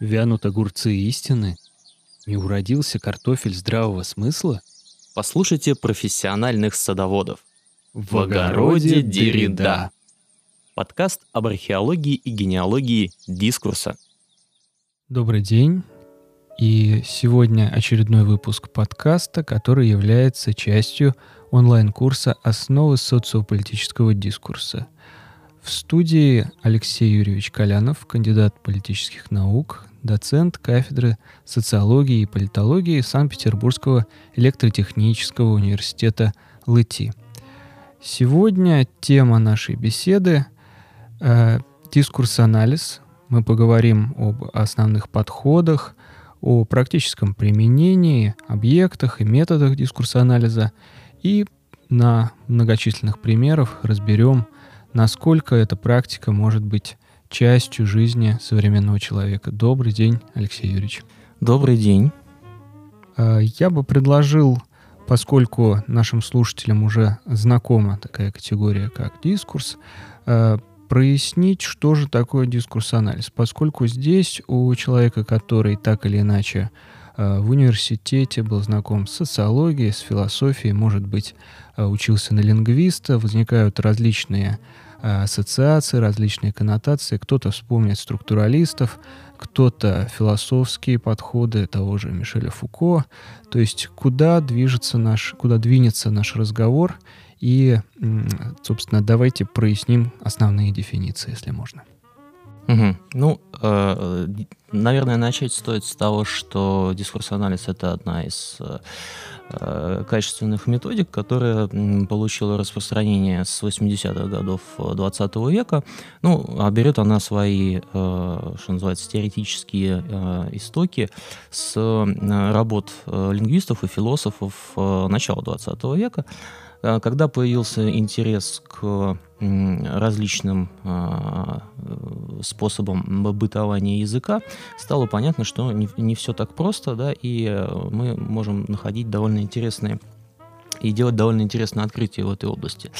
Вянут огурцы истины? Не уродился картофель здравого смысла? Послушайте профессиональных садоводов. В огороде Деррида. Подкаст об археологии и генеалогии дискурса. Добрый день. И сегодня очередной выпуск подкаста, который является частью онлайн-курса «Основы социополитического дискурса». В студии Алексей Юрьевич Колянов, кандидат политических наук, доцент кафедры социологии и политологии Санкт-Петербургского электротехнического университета ЛЭТИ. Сегодня тема нашей беседы э, дискурс-анализ. Мы поговорим об основных подходах, о практическом применении, объектах и методах дискурс-анализа и на многочисленных примерах разберем, насколько эта практика может быть частью жизни современного человека. Добрый день, Алексей Юрьевич. Добрый день. А, я бы предложил, поскольку нашим слушателям уже знакома такая категория, как дискурс, а, прояснить, что же такое дискурс-анализ, поскольку здесь у человека, который так или иначе в университете был знаком с социологией, с философией, может быть, учился на лингвиста, возникают различные Э, ассоциации, различные коннотации. Кто-то вспомнит структуралистов, кто-то философские подходы того же Мишеля Фуко. То есть куда движется наш, куда двинется наш разговор. И, собственно, давайте проясним основные дефиниции, если можно. Угу. Ну, э, наверное, начать стоит с того, что дискурс-анализ — это одна из э, Э, качественных методик, которая получила распространение с 80-х годов 20 века. Ну, а берет она свои, э, что называется, теоретические э, истоки с работ лингвистов и философов начала 20 века, когда появился интерес к различным а, способам бытования языка, стало понятно, что не, не все так просто, да, и э, мы можем находить довольно интересные и делать довольно интересное открытие в этой области.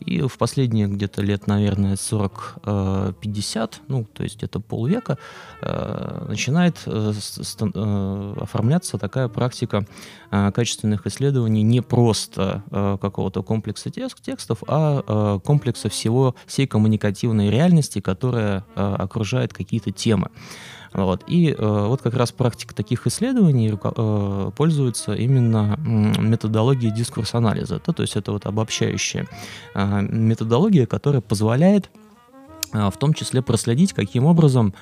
И в последние где-то лет, наверное, 40-50, э, ну, то есть где-то полвека, э, начинает э, оформляться такая практика качественных исследований не просто какого-то комплекса текстов, а комплекса всего, всей коммуникативной реальности, которая окружает какие-то темы. Вот. И э, вот как раз практика таких исследований э, пользуется именно методологией дискурс-анализа. Да, то есть это вот обобщающая э, методология, которая позволяет э, в том числе проследить, каким образом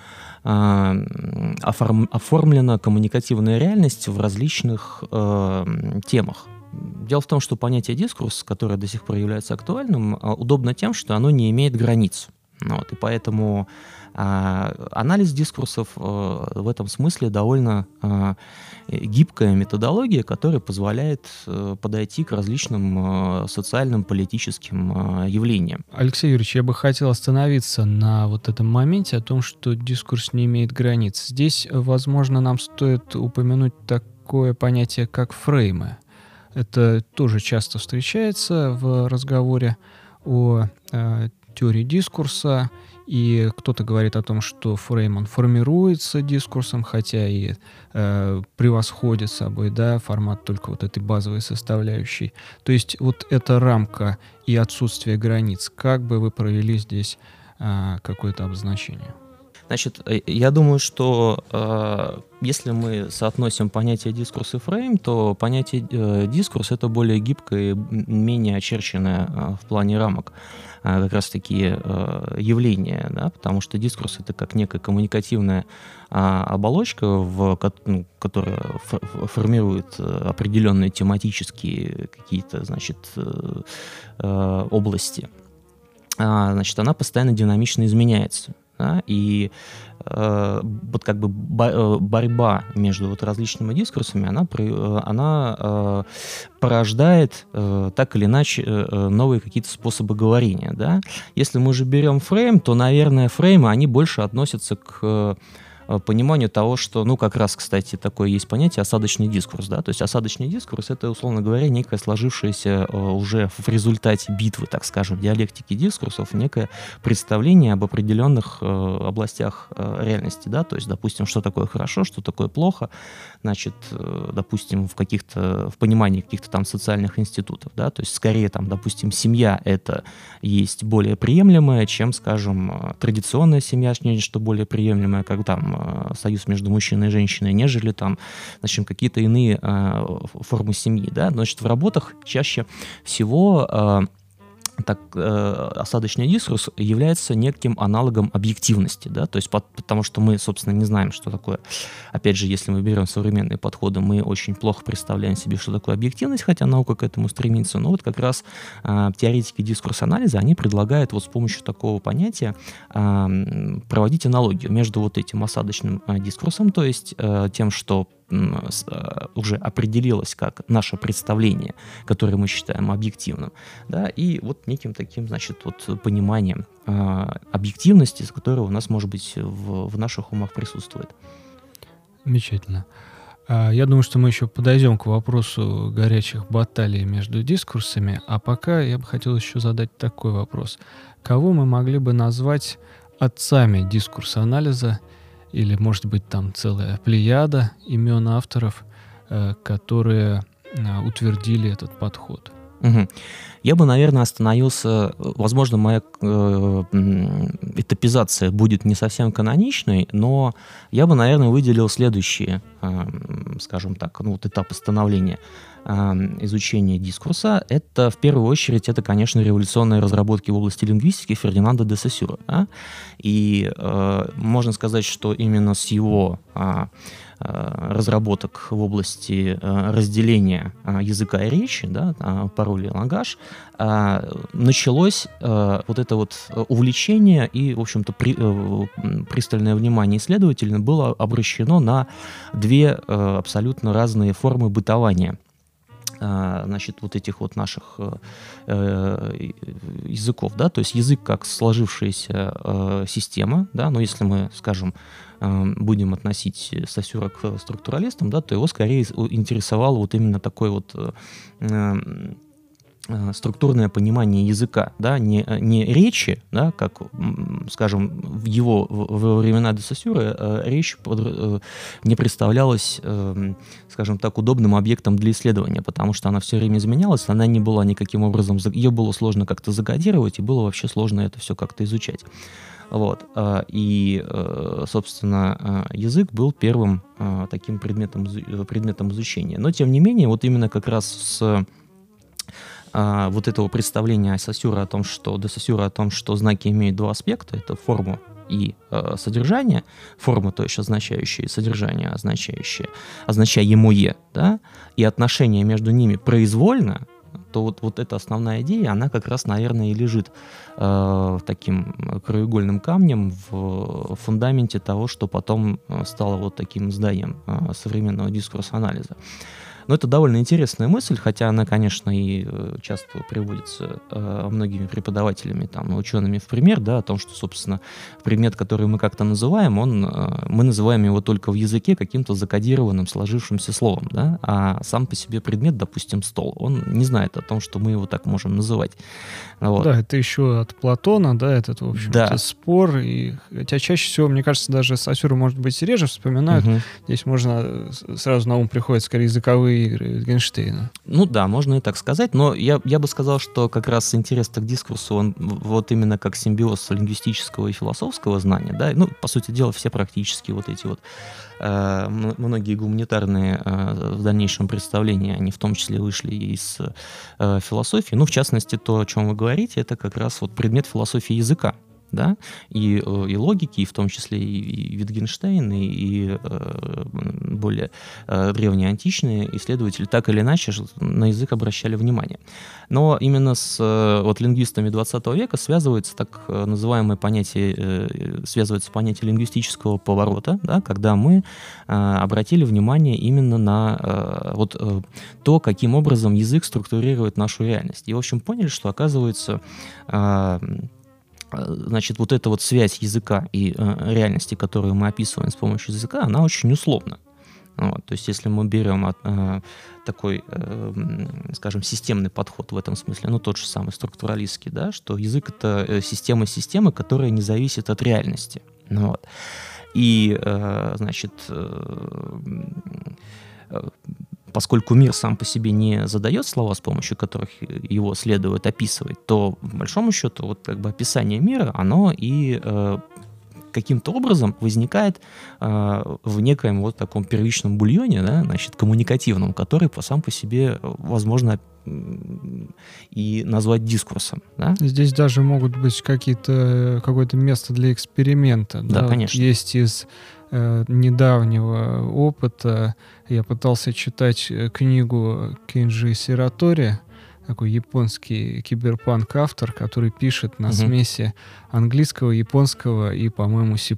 э, оформ, оформлена коммуникативная реальность в различных э, темах. Дело в том, что понятие дискурс, которое до сих пор является актуальным, э, удобно тем, что оно не имеет границ. Вот, и поэтому анализ дискурсов э, в этом смысле довольно э, гибкая методология, которая позволяет э, подойти к различным социальным, политическим явлениям. Алексей Юрьевич, я бы хотел остановиться на вот этом моменте о том, что дискурс не имеет границ. Здесь, возможно, нам стоит упомянуть такое понятие, как фреймы. Это тоже часто встречается в разговоре о э, теории дискурса и кто-то говорит о том, что фрейм, он формируется дискурсом, хотя и э, превосходит собой, да, формат только вот этой базовой составляющей. То есть вот эта рамка и отсутствие границ, как бы вы провели здесь э, какое-то обозначение? Значит, э, я думаю, что э, если мы соотносим понятие дискурс и фрейм, то понятие э, дискурс это более гибкое и менее очерченное э, в плане рамок как раз-таки э, явление, да, потому что дискурс это как некая коммуникативная э, оболочка, в, ну, которая формирует э, определенные тематические какие-то, значит, э, области. А, значит, она постоянно динамично изменяется да, и э, вот как бы э, борьба между вот различными дискурсами, она, э, она э, порождает э, так или иначе э, новые какие-то способы говорения, да. Если мы же берем фрейм, то, наверное, фреймы, они больше относятся к э, пониманию того, что, ну, как раз, кстати, такое есть понятие осадочный дискурс, да, то есть осадочный дискурс — это, условно говоря, некое сложившееся э, уже в результате битвы, так скажем, диалектики дискурсов, некое представление об определенных э, областях реальности, да, то есть, допустим, что такое хорошо, что такое плохо, значит, допустим, в каких-то, в понимании каких-то там социальных институтов, да, то есть, скорее, там, допустим, семья — это есть более приемлемое, чем, скажем, традиционная семья, что более приемлемое, как там союз между мужчиной и женщиной, нежели там, значит, какие-то иные формы семьи, да, значит, в работах чаще всего так э, осадочный дискурс является неким аналогом объективности, да, то есть под, потому что мы, собственно, не знаем, что такое. Опять же, если мы берем современные подходы, мы очень плохо представляем себе, что такое объективность, хотя наука к этому стремится. Но вот как раз э, теоретики дискурс-анализа, они предлагают вот с помощью такого понятия э, проводить аналогию между вот этим осадочным э, дискурсом, то есть э, тем, что уже определилось как наше представление, которое мы считаем объективным, да, и вот неким таким, значит, вот пониманием э, объективности, с которой у нас, может быть, в, в наших умах присутствует. Замечательно. А, я думаю, что мы еще подойдем к вопросу горячих баталий между дискурсами, а пока я бы хотел еще задать такой вопрос. Кого мы могли бы назвать отцами дискурса анализа – или, может быть, там целая плеяда имен авторов, э, которые э, утвердили этот подход. Угу. Я бы, наверное, остановился, возможно, моя э, этапизация будет не совсем каноничной, но я бы, наверное, выделил следующие, э, скажем так, ну вот этапы становления изучения дискурса, это в первую очередь, это, конечно, революционные разработки в области лингвистики Фердинанда де Сосюра. Да? И э, можно сказать, что именно с его э, разработок в области э, разделения э, языка и речи, да, пароли и лагаж, началось вот это вот увлечение и, в общем-то, при, пристальное внимание исследователя было обращено на две абсолютно разные формы бытования а, значит, вот этих вот наших э, э, языков, да, то есть язык как сложившаяся э, система, да, но если мы, скажем, будем относить Сосюра к структуралистам, да, то его скорее интересовал вот именно такой вот структурное понимание языка, да, не, не речи, да, как, скажем, в его во времена де Сосюра э, речь под, э, не представлялась, скажем так, удобным объектом для исследования, потому что она все время изменялась, она не была никаким образом, ее было сложно как-то закодировать, и было вообще сложно это все как-то изучать. Вот. И, собственно, язык был первым таким предметом, предметом изучения. Но, тем не менее, вот именно как раз с а, вот этого представления Сосюра о том, что до Сосюра о том, что знаки имеют два аспекта, это форму и э, содержание, форма, то есть означающие содержание, означающее, означаемое, да, и отношения между ними произвольно, то вот, вот эта основная идея, она как раз, наверное, и лежит э, таким краеугольным камнем в фундаменте того, что потом э, стало вот таким зданием э, современного дискурса анализа. Но это довольно интересная мысль, хотя она, конечно, и э, часто приводится э, многими преподавателями, там, учеными в пример, да, о том, что, собственно, предмет, который мы как-то называем, он, э, мы называем его только в языке каким-то закодированным, сложившимся словом, да, а сам по себе предмет, допустим, стол, он не знает о том, что мы его так можем называть. Вот. Да, это еще от Платона, да, этот, в общем да. спор, и, хотя чаще всего, мне кажется, даже Сосюру, может быть, реже вспоминают, угу. здесь можно сразу на ум приходят скорее языковые игры Wittgensteina. Ну да, можно и так сказать, но я, я бы сказал, что как раз интерес к дискурсу, он вот именно как симбиоз лингвистического и философского знания, да, ну, по сути дела, все практически вот эти вот э, многие гуманитарные э, в дальнейшем представления, они в том числе вышли из э, философии, ну, в частности, то, о чем вы говорите, это как раз вот предмет философии языка, да, и, э, и логики, и в том числе и, и Wittgenstein, и, и э, более э, древние античные исследователи так или иначе на язык обращали внимание. Но именно с э, вот, лингвистами 20 века связывается так э, называемое понятие, э, связывается понятие лингвистического поворота, да, когда мы э, обратили внимание именно на э, вот, э, то, каким образом язык структурирует нашу реальность. И, в общем, поняли, что, оказывается, э, значит, вот эта вот связь языка и э, реальности, которую мы описываем с помощью языка, она очень условна. Вот, то есть если мы берем э, такой, э, скажем, системный подход в этом смысле, ну тот же самый структуралистский, да, что язык это э, система системы, которая не зависит от реальности. Ну, вот. И, э, значит, э, э поскольку мир сам по себе не задает слова, с помощью которых его следует описывать, то, по большому счету, вот как бы описание мира, оно и э, каким-то образом возникает э, в некоем вот таком первичном бульоне, да, значит, коммуникативном, который по сам по себе, возможно, и назвать дискурсом. Да? Здесь даже могут быть какие-то какое-то место для эксперимента. Да, да конечно. Есть из э, недавнего опыта. Я пытался читать э, книгу Кинджи Сиратори, такой японский киберпанк-автор, который пишет на угу. смеси английского, японского и, по-моему, C++.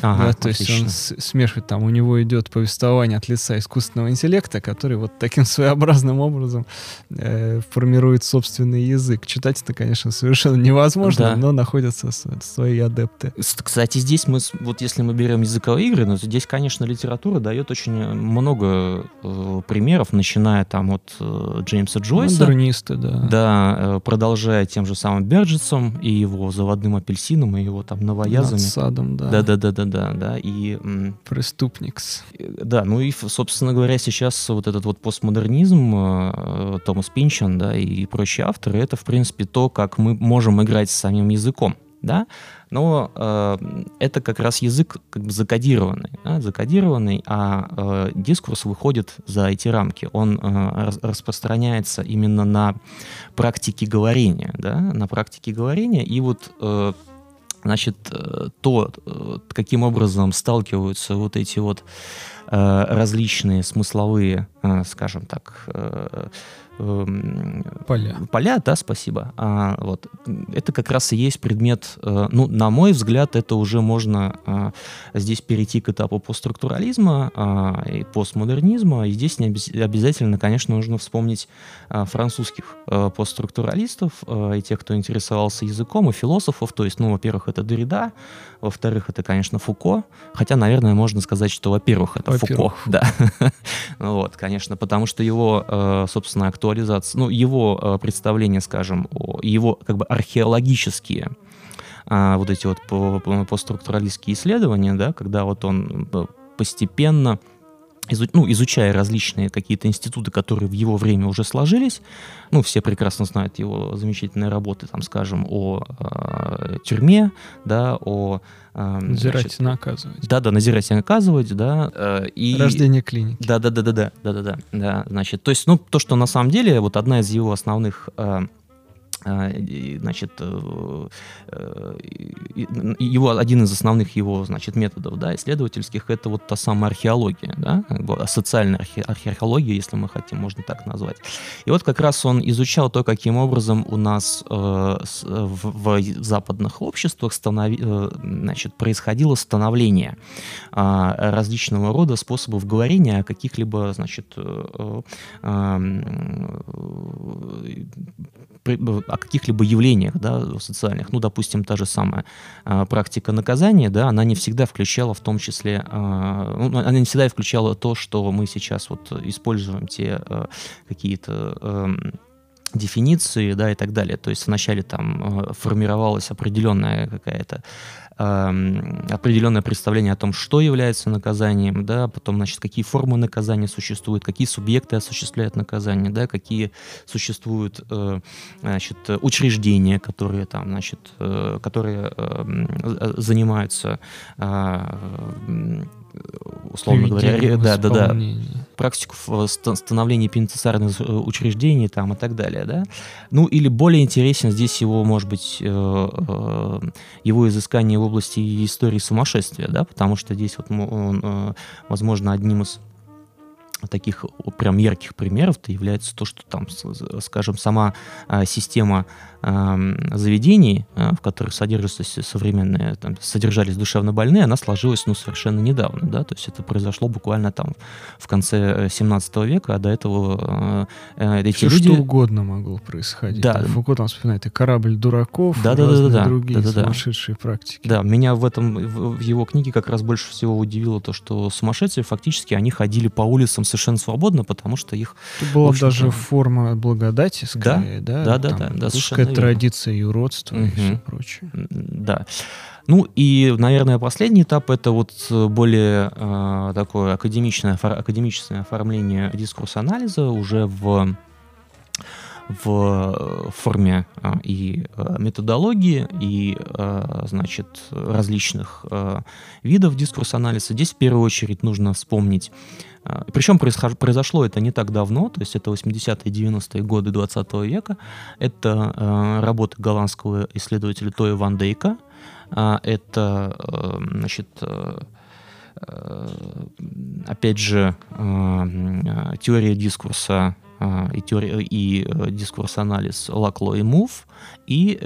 Ага, да, то есть он смешивает, там у него идет повествование от лица искусственного интеллекта, который вот таким своеобразным образом э, формирует собственный язык. Читать это, конечно, совершенно невозможно, да. но находятся свои адепты. Кстати, здесь мы, вот если мы берем языковые игры, ну, здесь, конечно, литература дает очень много э, примеров, начиная там от э, Джеймса Джойса. Модернисты, да. Да, э, продолжая тем же самым Берджетсом и его заводным апельсином и его там новоязами. Садом, да. Да, да, да, да, да, да. И преступникс. Да, ну и, собственно говоря, сейчас вот этот вот постмодернизм, э, Томас Пинчон, да, и прочие авторы, это, в принципе, то, как мы можем играть с самим языком да, но э, это как раз язык как бы закодированный, да, закодированный, а э, дискурс выходит за эти рамки, он э, распространяется именно на практике говорения, да, на практике говорения, и вот э, значит, э, то, э, каким образом сталкиваются вот эти вот различные смысловые, скажем так, Эм, поля. Поля, да, спасибо. А, вот. Это как раз и есть предмет, э, ну, на мой взгляд, это уже можно а, здесь перейти к этапу постструктурализма а, и постмодернизма. И здесь не обязательно, конечно, нужно вспомнить а, французских а, постструктуралистов а, и тех, кто интересовался языком, и философов. То есть, ну, во-первых, это Дорида, во-вторых, это, конечно, Фуко. Хотя, наверное, можно сказать, что, во-первых, это во-первых. Фуко. Да. вот, конечно, потому что его, собственно, актуализация, ну, его э, представления, скажем, его как бы археологические а, вот эти вот постструктуралистские исследования, да, когда вот он постепенно изу, ну, изучая различные какие-то институты, которые в его время уже сложились, ну, все прекрасно знают его замечательные работы, там, скажем, о э, тюрьме, да, о... Эм, э, назирать и наказывать. Да-да, назирать и наказывать, да. Э, и... Рождение клиник, Да-да-да-да-да, да-да-да, да, значит, то есть, ну, то, что на самом деле, вот одна из его основных... Э, значит, э, э, его, один из основных его, значит, методов, да, исследовательских, это вот та самая археология, да, социальная архе археология, если мы хотим, можно так назвать. И вот как раз он изучал то, каким образом у нас э, в, западных обществах станови, значит, происходило становление э, различного рода способов говорения о каких-либо, значит, о каких-либо явлениях да, социальных, ну, допустим, та же самая э, практика наказания, да, она не всегда включала в том числе, э, ну, она не всегда включала то, что мы сейчас вот используем, те э, какие-то э, дефиниции, да, и так далее. То есть вначале там формировалась определенная какая-то определенное представление о том, что является наказанием, да, потом, значит, какие формы наказания существуют, какие субъекты осуществляют наказание, да, какие существуют, э, значит, учреждения, которые там, значит, э, которые э, занимаются условно говоря, да, да, да, практику становления пенитенциарных э, учреждений там и так далее, да. Ну или более интересен здесь его, может быть, э, э, его изыскание в области истории сумасшествия, да, потому что здесь вот он, возможно, одним из таких прям ярких примеров-то является то, что там, скажем, сама система заведений, а, в которых содержатся современные, там, содержались душевно больные, она сложилась ну, совершенно недавно. Да? То есть это произошло буквально там в конце 17 э, века, а до этого э, эти Все люди... что угодно могло происходить. Да. Там, Фуко там вспоминает и корабль дураков, да, да, да, да, другие да, да, сумасшедшие да. практики. Да, меня в этом, в его книге как раз больше всего удивило то, что сумасшедшие фактически, они ходили по улицам совершенно свободно, потому что их... Это была даже форма благодати, скорее, да? Да, да, да. да, да традиция юродства угу. и все прочее. Да. Ну и, наверное, последний этап это вот более э, такое академичное, академическое оформление дискурса анализа уже в в форме а, и а, методологии, и, значит, различных видов дискурс-анализа. Здесь в первую очередь нужно вспомнить Причем произошло это не так давно, то есть это 80-е 90-е годы 20 века. Это э, работа голландского исследователя Тоя Ван Дейка. Э, это, э, значит, э, опять же, э, теория дискурса и, теория, и дискурс-анализ Лакло и Мув, и,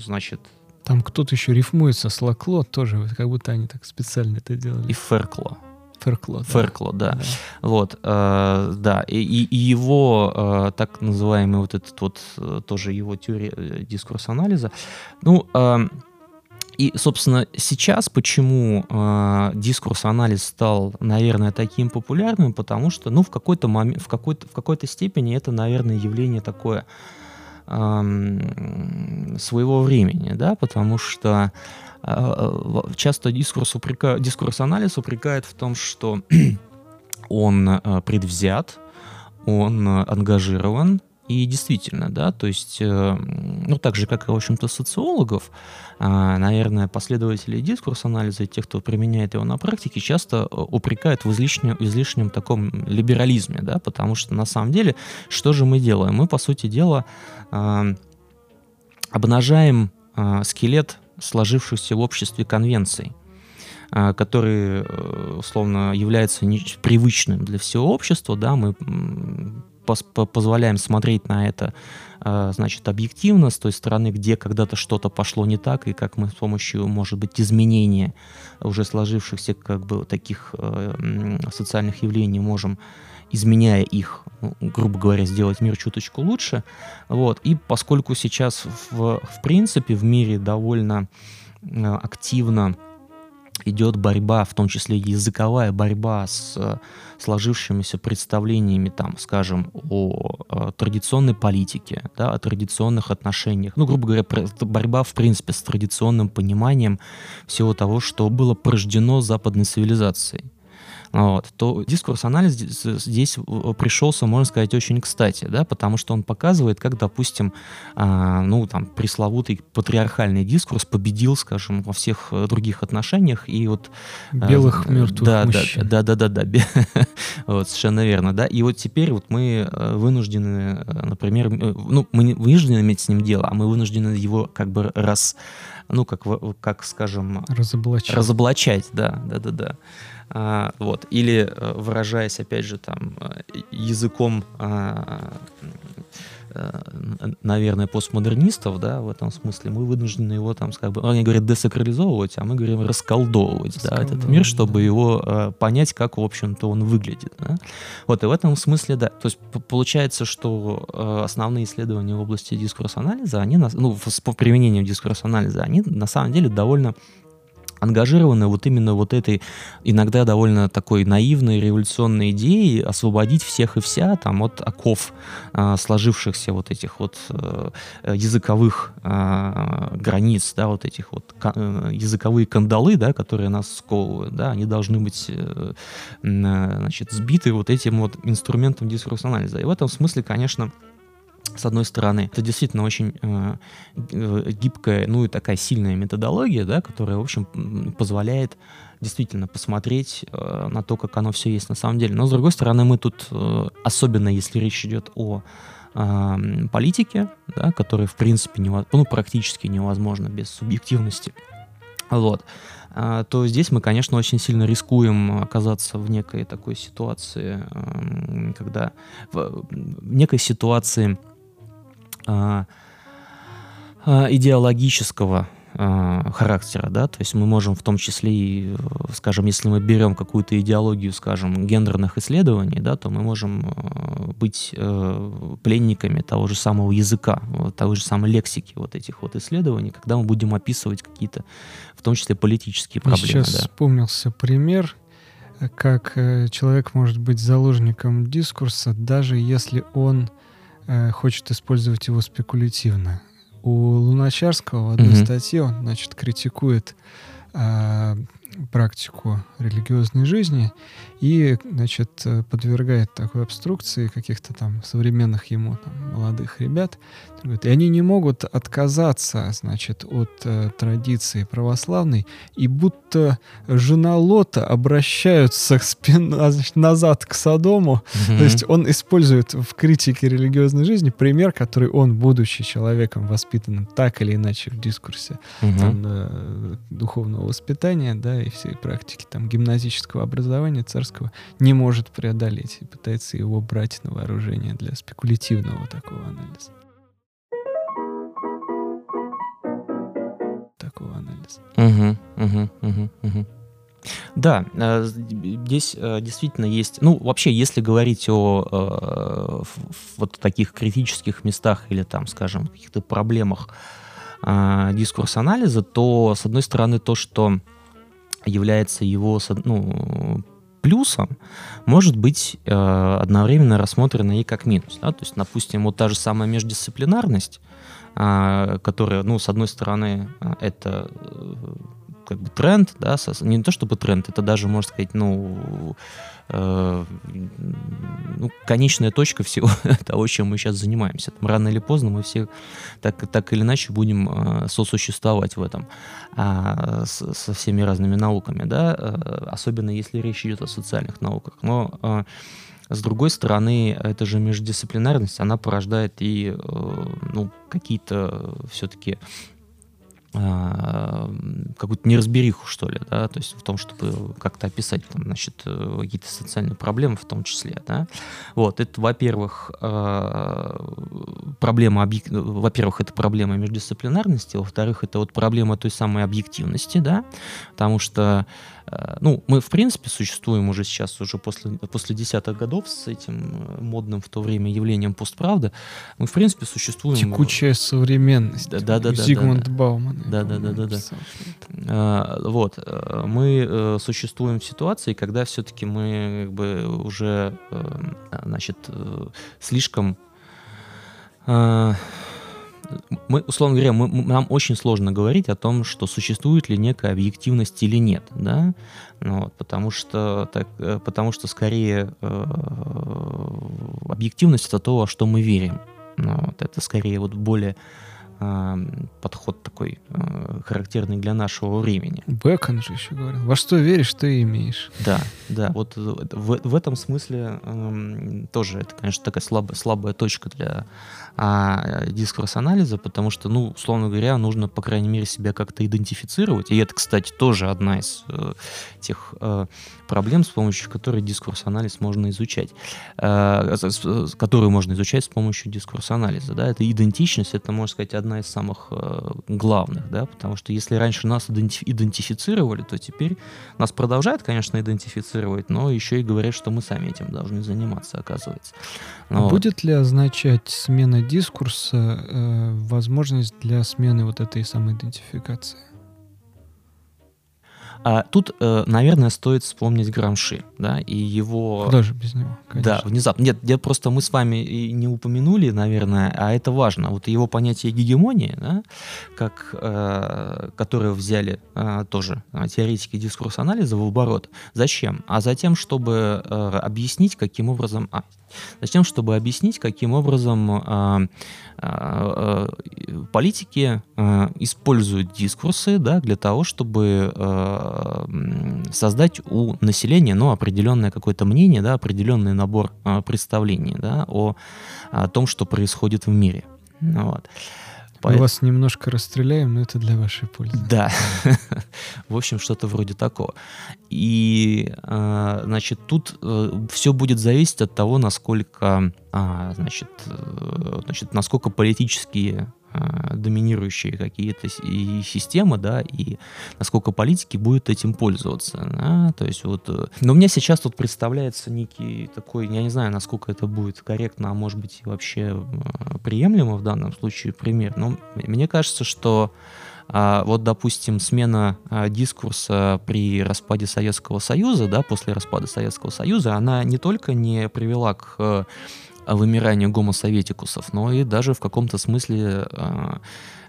значит, там кто-то еще рифмуется с Лакло тоже, как будто они так специально это делали. И Феркло. Феркло, да. Феркло, да. да. Вот, э, да, и, и его э, так называемый вот этот вот, э, тоже его теория э, дискурс анализа, ну, э, и, собственно, сейчас почему э, дискурс-анализ стал, наверное, таким популярным, потому что, ну, в какой-то момент, в какой-то, в какой-то степени это, наверное, явление такое э, своего времени, да, потому что а, а, часто дискурс, упрека... дискурс-анализ упрекает в том, что он а, предвзят, он ангажирован, и действительно, да, то есть, э, ну, так же, как и, в общем-то, социологов, наверное, последователи дискурс-анализа и тех, кто применяет его на практике, часто упрекают в излишнем, излишнем таком либерализме, да, потому что, на самом деле, что же мы делаем? Мы, по сути дела, обнажаем скелет сложившихся в обществе конвенций, а, который, э, условно, является привычным для всего общества, да, мы позволяем смотреть на это, а, значит, объективно, с той стороны, где когда-то что-то пошло не так, и как мы с помощью, может быть, изменения уже сложившихся, как бы, таких э, социальных явлений можем изменяя их, ну, грубо говоря, сделать мир чуточку лучше. Вот. И поскольку сейчас в, в принципе в мире довольно э, активно идет борьба, в том числе языковая борьба с э, сложившимися представлениями, там, скажем, о, о традиционной политике, да, о традиционных отношениях. Ну, грубо говоря, борьба, в принципе, с традиционным пониманием всего того, что было порождено западной цивилизацией вот, то дискурс-анализ здесь пришелся, можно сказать, очень кстати, да, потому что он показывает, как, допустим, а, ну, там, пресловутый патриархальный дискурс победил, скажем, во всех э, других отношениях, и вот... Э, Белых а, мертвых да, мужчин. Да, да, да, да, да, вот, совершенно верно, да, и вот теперь вот мы э, вынуждены, например, ну, мы не вынуждены иметь с ним дело, а мы вынуждены его как бы раз, ну, как, как скажем... Разоблачать. Разоблачать, да, да, да, да. А, вот. Или э, выражаясь, опять же, там, э, языком, а, а, наверное, постмодернистов, да, в этом смысле, мы вынуждены его, там, как бы, они говорят десакрализовывать, а мы говорим расколдовывать, да, этот мир, чтобы да. его а, понять, как, в общем-то, он выглядит, да. Вот, и в этом смысле, да, то есть получается, что а, основные исследования в области дискурс-анализа, они, ну, с применением дискурс-анализа, они на самом деле довольно ангажированы вот именно вот этой иногда довольно такой наивной революционной идеей освободить всех и вся там от оков а, сложившихся вот этих вот а, языковых а, границ, да, вот этих вот а, языковые кандалы, да, которые нас сковывают, да, они должны быть а, значит, сбиты вот этим вот инструментом дискурс анализа. И в этом смысле, конечно, с одной стороны, это действительно очень э, гибкая, ну и такая сильная методология, да, которая, в общем, позволяет действительно посмотреть э, на то, как оно все есть на самом деле. Но с другой стороны, мы тут, э, особенно если речь идет о э, политике, да, которая в принципе невозможно, ну, практически невозможно без субъективности вот, а, то здесь мы, конечно, очень сильно рискуем оказаться в некой такой ситуации, когда в некой ситуации а, а, идеологического э, характера, да, то есть мы можем в том числе и, э, скажем, если мы берем какую-то идеологию, скажем, гендерных исследований, да, то мы можем э, быть э, пленниками того же самого языка, того же самой лексики вот этих вот исследований, когда мы будем описывать какие-то, в том числе политические проблемы. Сейчас да. вспомнился пример, как э, человек может быть заложником дискурса, даже если он э, хочет использовать его спекулятивно у Луначарского в одной mm-hmm. статье он, значит, критикует э, практику религиозной жизни и, значит, подвергает такой обструкции каких-то там современных ему там, молодых ребят. И они не могут отказаться, значит, от э, традиции православной, и будто жена Лота обращаются спин, значит, назад к Содому. Mm-hmm. То есть он использует в критике религиозной жизни пример, который он, будучи человеком воспитанным так или иначе в дискурсе mm-hmm. там, э, духовного воспитания, да, и всей практики там гимназического образования царского, не может преодолеть и пытается его брать на вооружение для спекулятивного такого анализа. Такого анализа. Угу, угу, угу, угу. Да, э, здесь э, действительно есть, ну, вообще, если говорить о э, вот таких критических местах или там, скажем, каких-то проблемах дискурс анализа, то, с одной стороны, то, что является его ну, плюсом, может быть одновременно рассмотрено и как минус. Да? То есть, допустим, вот та же самая междисциплинарность, а, которая, ну, с одной стороны, а, это э, как бы тренд, да, не то чтобы тренд, это даже, можно сказать, ну, э, ну конечная точка всего того, чем мы сейчас занимаемся. Там, рано или поздно мы все так, так или иначе будем э, сосуществовать в этом э, с, со всеми разными науками, да, э, особенно если речь идет о социальных науках. Но э, с другой стороны, эта же междисциплинарность, она порождает и э, ну, какие-то все-таки а, какую-то неразбериху, что ли, да, то есть в том, чтобы как-то описать, там, значит, э, какие-то социальные проблемы в том числе, да. Вот, это, во-первых, а, проблема, объек... во-первых, это проблема междисциплинарности, во-вторых, это вот проблема той самой объективности, да, потому что ну, мы, в принципе, существуем уже сейчас, уже после, после десятых годов с этим э, модным в то время явлением постправда. Мы, в принципе, существуем... Текучая современность. Да, да, да. Зигмунд да, Бауман. Да, да, да, да, да. А, вот. Мы существуем в ситуации, когда все-таки мы как бы уже, значит, слишком мы, условно говоря, мы, нам очень сложно говорить о том, что существует ли некая объективность или нет, да, ну, вот, потому что так, э, потому что скорее э, объективность это то, во что мы верим, ну, вот, это скорее вот более подход такой э, характерный для нашего времени. Бэкон же еще говорил, во что веришь, то и имеешь. Да, да, вот в, в этом смысле э, тоже это, конечно, такая слабая, слабая точка для а, дискурс-анализа, потому что, ну, условно говоря, нужно, по крайней мере, себя как-то идентифицировать. И это, кстати, тоже одна из э, тех э, проблем, с помощью которой дискурс-анализ можно изучать, э, которую можно изучать с помощью дискурс-анализа. Да? Это идентичность, это, можно сказать, одна из самых э, главных, да? потому что если раньше нас идентифицировали, то теперь нас продолжают, конечно, идентифицировать, но еще и говорят, что мы сами этим должны заниматься, оказывается. Но... Будет ли означать смена дискурса э, возможность для смены вот этой самоидентификации? А тут, э, наверное, стоит вспомнить Грамши, да, и его... Куда же без него, конечно. Да, внезапно. Нет, я просто мы с вами и не упомянули, наверное, а это важно. Вот его понятие гегемонии, да, как, э, которое взяли э, тоже э, теоретики дискурс анализа в оборот. Зачем? А затем, чтобы э, объяснить, каким образом... А, Затем, чтобы объяснить, каким образом э, э, политики э, используют дискурсы да, для того, чтобы создать у населения ну, определенное какое-то мнение, да, определенный набор представлений да, о, о том, что происходит в мире. Вот. Мы вас немножко расстреляем, но это для вашей пользы. Да. В общем, что-то вроде такого. И, а, значит, тут э, все будет зависеть от того, насколько, а, значит, э, значит, насколько политические доминирующие какие-то и системы, да, и насколько политики будут этим пользоваться, да, то есть вот, э, но меня сейчас тут представляется некий такой, я не знаю, насколько это будет корректно, а может быть и вообще э, приемлемо в данном случае пример, но мне кажется, что а, вот, допустим, смена а, дискурса при распаде Советского Союза, да, после распада Советского Союза, она не только не привела к вымирания гомосоветикусов, но и даже в каком-то смысле э,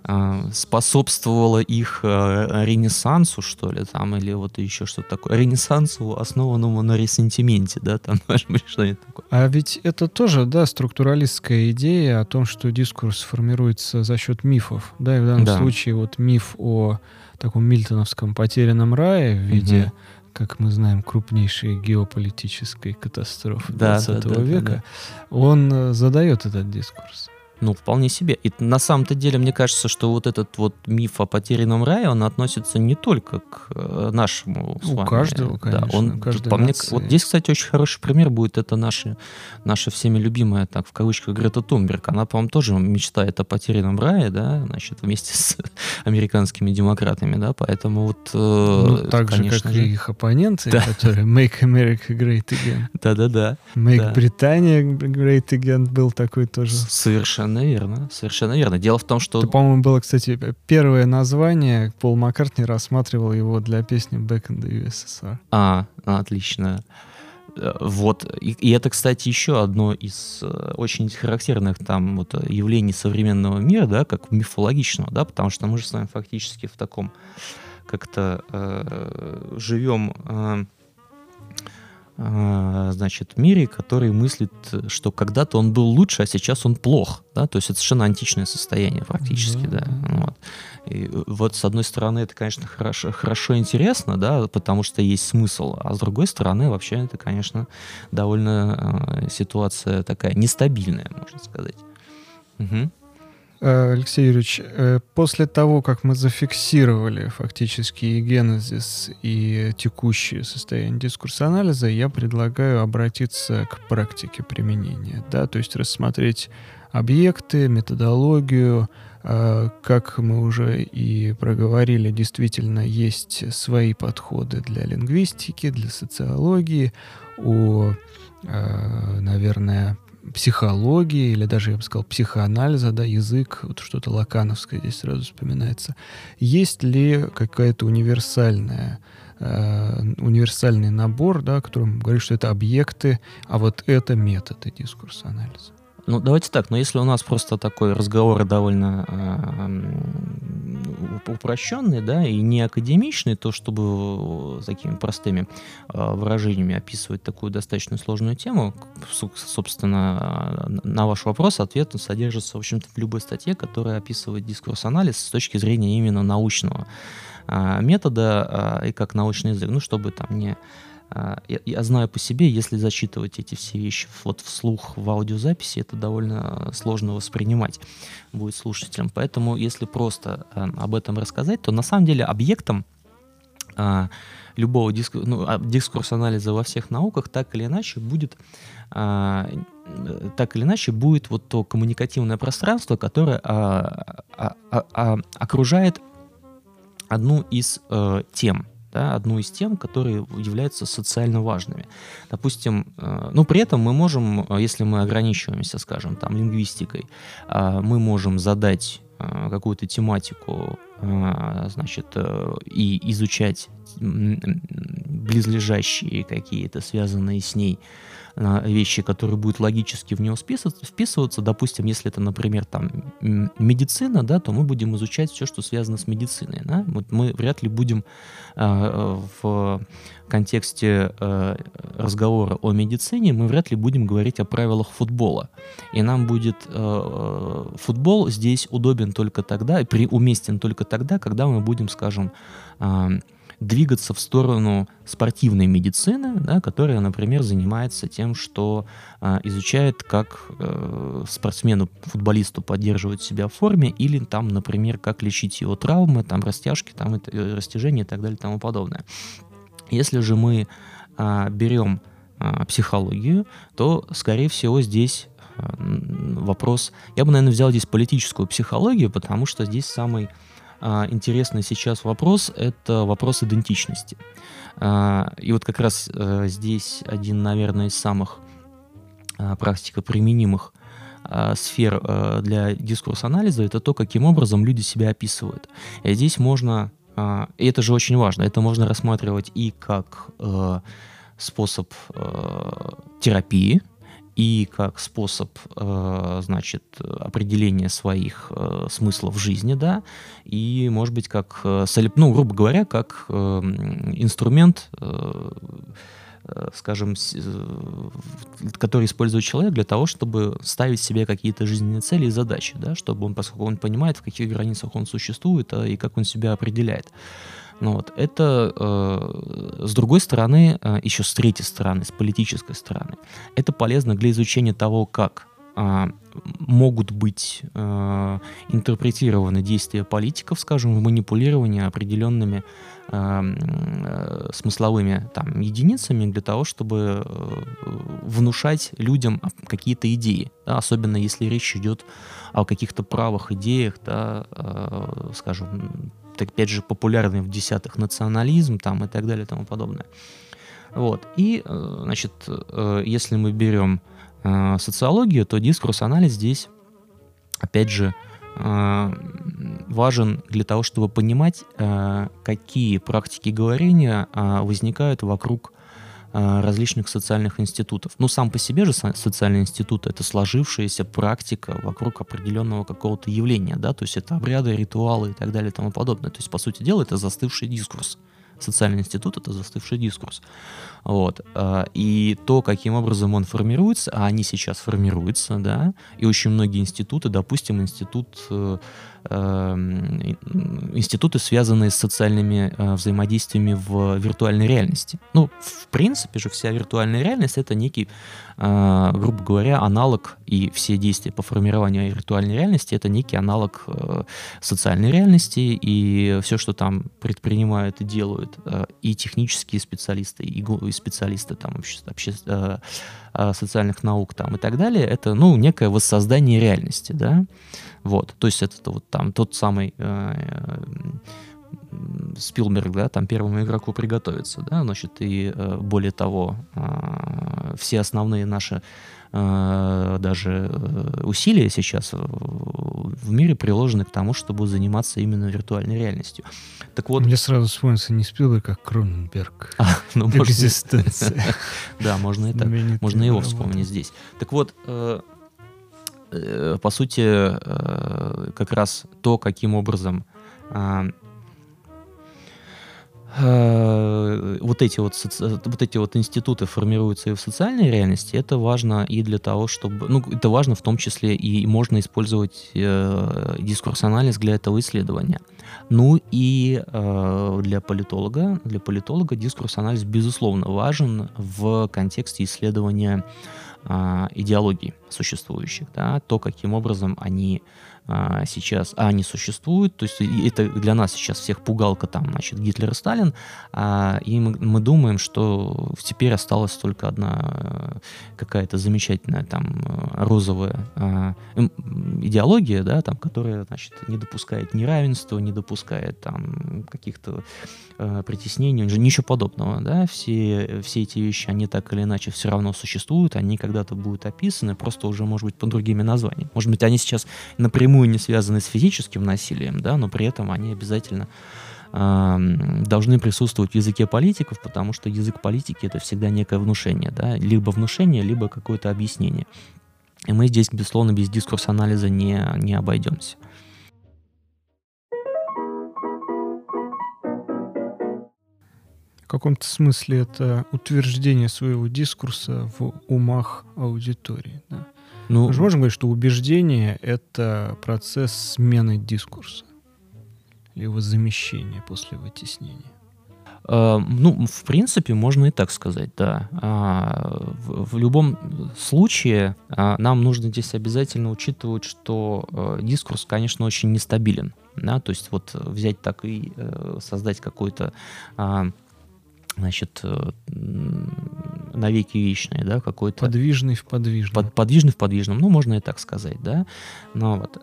э, способствовало их э, ренессансу, что ли, там, или вот еще что-то такое. Ренессансу, основанному на ресентименте, да, там, может быть, что-нибудь такое. А ведь это тоже, да, структуралистская идея о том, что дискурс формируется за счет мифов, да, и в данном да. случае вот миф о таком мильтоновском потерянном рае в виде угу как мы знаем, крупнейшей геополитической катастрофы да, 20 да, да, века, да, да. он э, задает этот дискурс. Ну, вполне себе. И на самом-то деле, мне кажется, что вот этот вот миф о потерянном рае, он относится не только к э, нашему с вами. У каждого, конечно. Да, он, по мне, вот здесь, кстати, очень хороший пример будет, это наша, наша всеми любимая, так, в кавычках, Грета Тунберг. Она, по-моему, тоже мечтает о потерянном рае, да, значит, вместе с американскими демократами, да, поэтому вот... Э, ну, так конечно же, как же. и их оппоненты, да. которые Make America Great Again. Да-да-да. Make да. Британия Great Again был такой тоже. Совершенно Совершенно верно, совершенно верно. Дело в том, что... Это, по-моему, было, кстати, первое название. Пол Маккартни рассматривал его для песни «Back in the USSR». А, отлично. Э, вот. И, и это, кстати, еще одно из э, очень характерных там вот явлений современного мира, да, как мифологичного, да, потому что мы же с вами фактически в таком как-то э, живем... Э, значит, мире, который мыслит, что когда-то он был лучше, а сейчас он плох, да, то есть это совершенно античное состояние фактически, да. да. Вот. И вот с одной стороны это, конечно, хорошо, хорошо интересно, да, потому что есть смысл, а с другой стороны вообще это, конечно, довольно э, ситуация такая нестабильная, можно сказать. Угу. Э, Алексей Юрьевич, э, после того, как мы зафиксировали фактически и генезис, и текущее состояние дискурса анализа, я предлагаю обратиться к практике применения, да, то есть рассмотреть объекты, методологию, э, как мы уже и проговорили, действительно есть свои подходы для лингвистики, для социологии, у, наверное, психологии или даже, я бы сказал, психоанализа, да, язык, вот что-то лакановское здесь сразу вспоминается. Есть ли какая-то универсальная э, универсальный набор, да, которым говорит, что это объекты, а вот это методы дискурса анализа? Ну, давайте так, но если у нас просто такой разговор довольно э, упрощенный, да, и не академичный, то чтобы такими простыми э, выражениями описывать такую достаточно сложную тему, собственно, на ваш вопрос ответ содержится, в общем-то, в любой статье, которая описывает дискурс-анализ с точки зрения именно научного э, метода э, и как научный язык, ну, чтобы там не а, я, я знаю по себе, если зачитывать эти все вещи вот вслух в аудиозаписи, это довольно сложно воспринимать будет слушателям. Поэтому, если просто э, об этом рассказать, то на самом деле объектом любого диск, ну, а, дискурс анализа во всех науках так или иначе будет так или иначе будет вот то коммуникативное пространство, которое а, а, а, а, окружает одну из э, тем да, одну из тем, которые являются социально важными. Допустим, э, ну, при этом мы можем, э, если мы ограничиваемся, скажем, там, лингвистикой, э, мы можем задать какую-то тематику, значит, и изучать близлежащие какие-то связанные с ней вещи, которые будут логически в него вписываться, вписываться. Допустим, если это, например, там медицина, да, то мы будем изучать все, что связано с медициной. Да? Вот мы вряд ли будем э, в контексте э, разговора о медицине, мы вряд ли будем говорить о правилах футбола. И нам будет э, футбол здесь удобен только тогда, при, уместен только тогда, когда мы будем, скажем, э, двигаться в сторону спортивной медицины, да, которая, например, занимается тем, что э, изучает, как э, спортсмену, футболисту поддерживать себя в форме, или там, например, как лечить его травмы, там, растяжки, там, и, э, растяжения и так далее и тому подобное. Если же мы э, берем э, психологию, то, скорее всего, здесь вопрос... Я бы, наверное, взял здесь политическую психологию, потому что здесь самый интересный сейчас вопрос — это вопрос идентичности. А, и вот как раз а, здесь один, наверное, из самых а, практикоприменимых а, сфер а, для дискурс-анализа — это то, каким образом люди себя описывают. И здесь можно... А, и это же очень важно. Это можно рассматривать и как а, способ а, терапии, и как способ, э, значит, определения своих э, смыслов жизни, да, и, может быть, как, э, ну, грубо говоря, как инструмент, скажем, который использует человек для того, чтобы ставить себе какие-то жизненные цели и задачи, да, чтобы он, поскольку он понимает, в каких границах он существует и как он себя определяет. Ну, вот. Это, э, с другой стороны, э, еще с третьей стороны, с политической стороны, это полезно для изучения того, как э, могут быть э, интерпретированы действия политиков, скажем, в манипулировании определенными э, э, смысловыми там, единицами для того, чтобы э, внушать людям какие-то идеи, да, особенно если речь идет о каких-то правых идеях, да, э, скажем, опять же, популярный в десятых национализм там и так далее и тому подобное. Вот. И, э, значит, э, если мы берем э, социологию, то дискурс-анализ здесь, опять же, важен для того, чтобы понимать, какие практики говорения возникают вокруг различных социальных институтов. Ну, сам по себе же социальный институт — это сложившаяся практика вокруг определенного какого-то явления, да, то есть это обряды, ритуалы и так далее и тому подобное. То есть, по сути дела, это застывший дискурс. Социальный институт — это застывший дискурс. Вот. Э, и то, каким образом он формируется, а они сейчас формируются, да, и очень многие институты, допустим, институт э, институты, связанные с социальными э, взаимодействиями в виртуальной реальности. Ну, в принципе же вся виртуальная реальность это некий, э, грубо говоря, аналог, и все действия по формированию виртуальной реальности это некий аналог э, социальной реальности, и все, что там предпринимают и делают и технические специалисты, и специалисты там обще, обще, социальных наук там и так далее, это, ну, некое воссоздание реальности, да, вот, то есть это вот там тот самый э, Спилберг, да, там первому игроку приготовиться, да, значит, и э, более того, э, все основные наши э, даже э, усилия сейчас в мире приложены к тому, чтобы заниматься именно виртуальной реальностью. Так вот... Мне сразу вспомнился не Спилберг, как Кроненберг. А, ну, Экзистенция. Да, можно и так. Можно его вспомнить здесь. Так вот, э, Э, по сути, э, как раз то, каким образом а, э, вот эти вот, вот эти вот институты формируются и в социальной реальности, это важно и для того, чтобы... Ну, это важно в том числе и можно использовать э, дискурс-анализ для этого исследования. Ну и э, для политолога, для политолога дискурс-анализ, безусловно, важен в контексте исследования э, идеологий существующих, да, то, каким образом они а, сейчас, а они существуют, то есть это для нас сейчас всех пугалка там, значит, Гитлер и Сталин, а, и мы, мы думаем, что теперь осталась только одна э, какая-то замечательная там э, розовая а, идеология, да, там, которая, значит, не допускает неравенства, не допускает там каких-то а, притеснений, ничего подобного, да, все, все эти вещи, они так или иначе все равно существуют, они когда-то будут описаны, просто уже, может быть, под другими названиями. Может быть, они сейчас напрямую напрямую не связаны с физическим насилием, да, но при этом они обязательно должны присутствовать в языке политиков, потому что язык политики это всегда некое внушение, да, либо внушение, либо какое-то объяснение. И мы здесь, безусловно, без дискурс-анализа не, не обойдемся. В каком-то смысле это утверждение своего дискурса в умах аудитории. Да? Ну, Мы же можем говорить, что убеждение — это процесс смены дискурса или его замещения после вытеснения. Э, ну, в принципе, можно и так сказать, да. А, в, в любом случае а, нам нужно здесь обязательно учитывать, что дискурс, конечно, очень нестабилен. Да? То есть вот взять так и э, создать какой-то а, значит, навеки вечное, да, какой-то... Подвижный в подвижном. Под, подвижный в подвижном, ну, можно и так сказать, да. Но вот,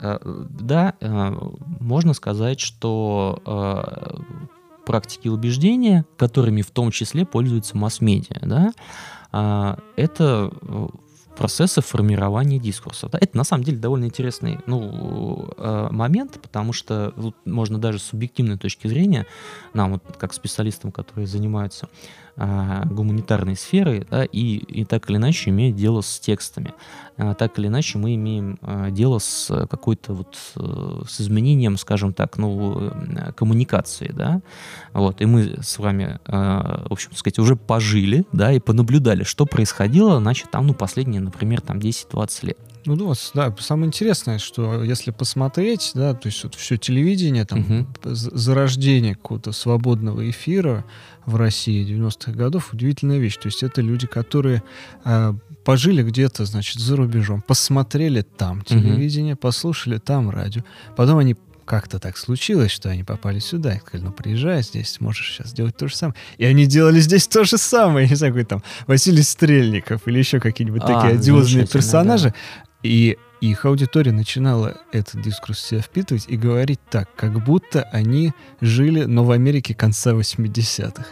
да, можно сказать, что практики и убеждения, которыми в том числе пользуются масс-медиа, да, это процессы формирования дискурса. Да? Это на самом деле довольно интересный ну, э, момент, потому что вот, можно даже с субъективной точки зрения, нам вот, как специалистам, которые занимаются а, гуманитарной сферы, да, и, и так или иначе имеют дело с текстами. А, так или иначе мы имеем а, дело с какой-то вот э, с изменением, скажем так, ну, э, коммуникации, да, вот, и мы с вами, в общем, сказать, уже пожили, да, и понаблюдали, что происходило, значит, там, ну, последние, например, там 10-20 лет. Ну, да, да, самое интересное, что если посмотреть, да, то есть вот все телевидение, там, угу. зарождение какого-то свободного эфира в России 90-х годов, удивительная вещь. То есть это люди, которые э, пожили где-то, значит, за рубежом, посмотрели там телевидение, угу. послушали там радио, потом они как-то так случилось, что они попали сюда. И сказали, ну, приезжай здесь, можешь сейчас сделать то же самое. И они делали здесь то же самое. Я не знаю, какой там Василий Стрельников или еще какие-нибудь а, такие одиозные персонажи. И их аудитория начинала этот дискурс себя впитывать и говорить так, как будто они жили, но в Америке конца 80-х.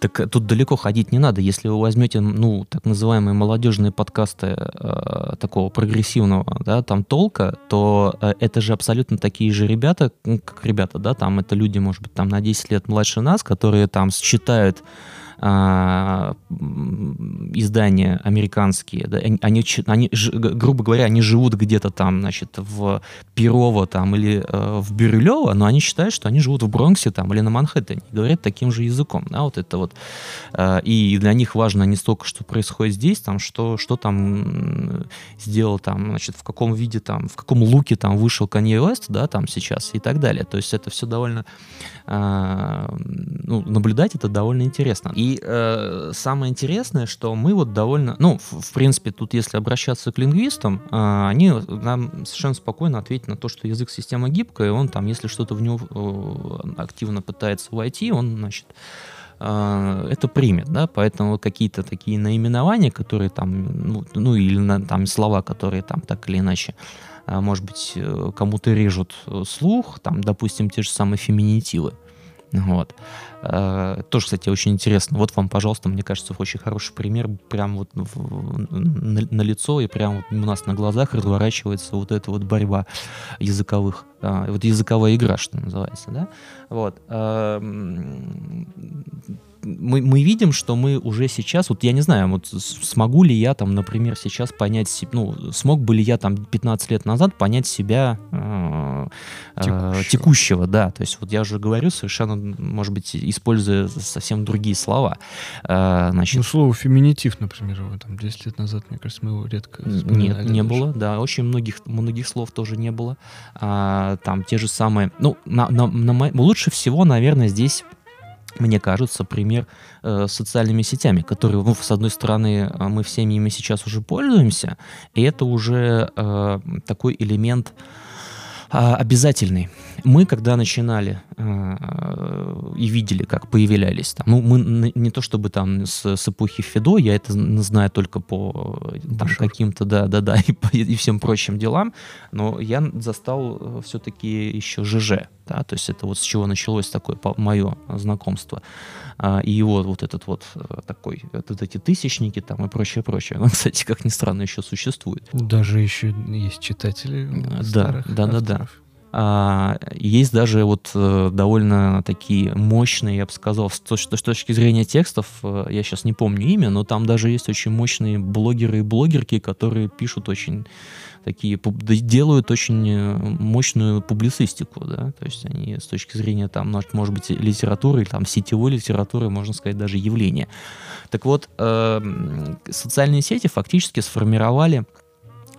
Так э, тут далеко ходить не надо. Если вы возьмете, ну, так называемые молодежные подкасты э, такого прогрессивного, да, там толка, то э, это же абсолютно такие же ребята, как ребята, да, там это люди, может быть, там на 10 лет младше нас, которые там считают а, издания американские, да, они, они, грубо говоря, они живут где-то там, значит, в Перово там или э, в Бирюлево, но они считают, что они живут в Бронксе там или на Манхэттене, говорят таким же языком, да, вот это вот. Э, и для них важно не столько, что происходит здесь, там, что, что там сделал там, значит, в каком виде там, в каком луке там вышел Kanye West, да, там сейчас и так далее. То есть это все довольно, э, ну, наблюдать это довольно интересно. И э, самое интересное, что мы вот довольно, ну, в, в принципе, тут если обращаться к лингвистам, э, они нам совершенно спокойно ответят на то, что язык система гибкая, и он там, если что-то в него э, активно пытается войти, он, значит, э, это примет, да, поэтому какие-то такие наименования, которые там, ну, ну или на, там слова, которые там так или иначе, э, может быть, э, кому-то режут слух, там, допустим, те же самые феминитивы, вот. Э, тоже, кстати, очень интересно. Вот вам, пожалуйста, мне кажется, очень хороший пример. Прям вот на, на лицо и прям вот у нас на глазах разворачивается вот эта вот борьба языковых. Э, вот языковая игра, что называется, да? Вот. Мы, мы видим, что мы уже сейчас, вот я не знаю, вот смогу ли я там, например, сейчас понять, ну, смог бы ли я там 15 лет назад понять себя э, текущего. Э, текущего, да, то есть вот я уже говорю совершенно, может быть, используя совсем другие слова. Э, значит, ну, слово феминитив, например, там 10 лет назад, мне кажется, мы его редко Нет, не даже. было, да, очень многих, многих слов тоже не было. А, там те же самые, ну, на, на, на, лучше всего, наверное, здесь мне кажется, пример э, социальными сетями, которые, ну, с одной стороны, э, мы всеми ими сейчас уже пользуемся, и это уже э, такой элемент а, обязательный. Мы, когда начинали э, и видели, как появлялись там, ну, мы не то чтобы там с, с эпохи Фидо, я это знаю только по там, каким-то, да, да, да, и, и всем прочим делам, но я застал э, все-таки еще ЖЖ, да, то есть это вот с чего началось такое мое знакомство. А, и его вот этот вот э, такой, вот эти тысячники там и прочее, прочее. Он, кстати, как ни странно, еще существует. Даже еще есть читатели Да, да, да, да. А, есть даже вот э, довольно такие мощные, я бы сказал, с, точки зрения текстов, э, я сейчас не помню имя, но там даже есть очень мощные блогеры и блогерки, которые пишут очень такие, делают очень э, мощную публицистику, да, то есть они с точки зрения там, может быть, литературы, там, сетевой литературы, можно сказать, даже явления. Так вот, э, социальные сети фактически сформировали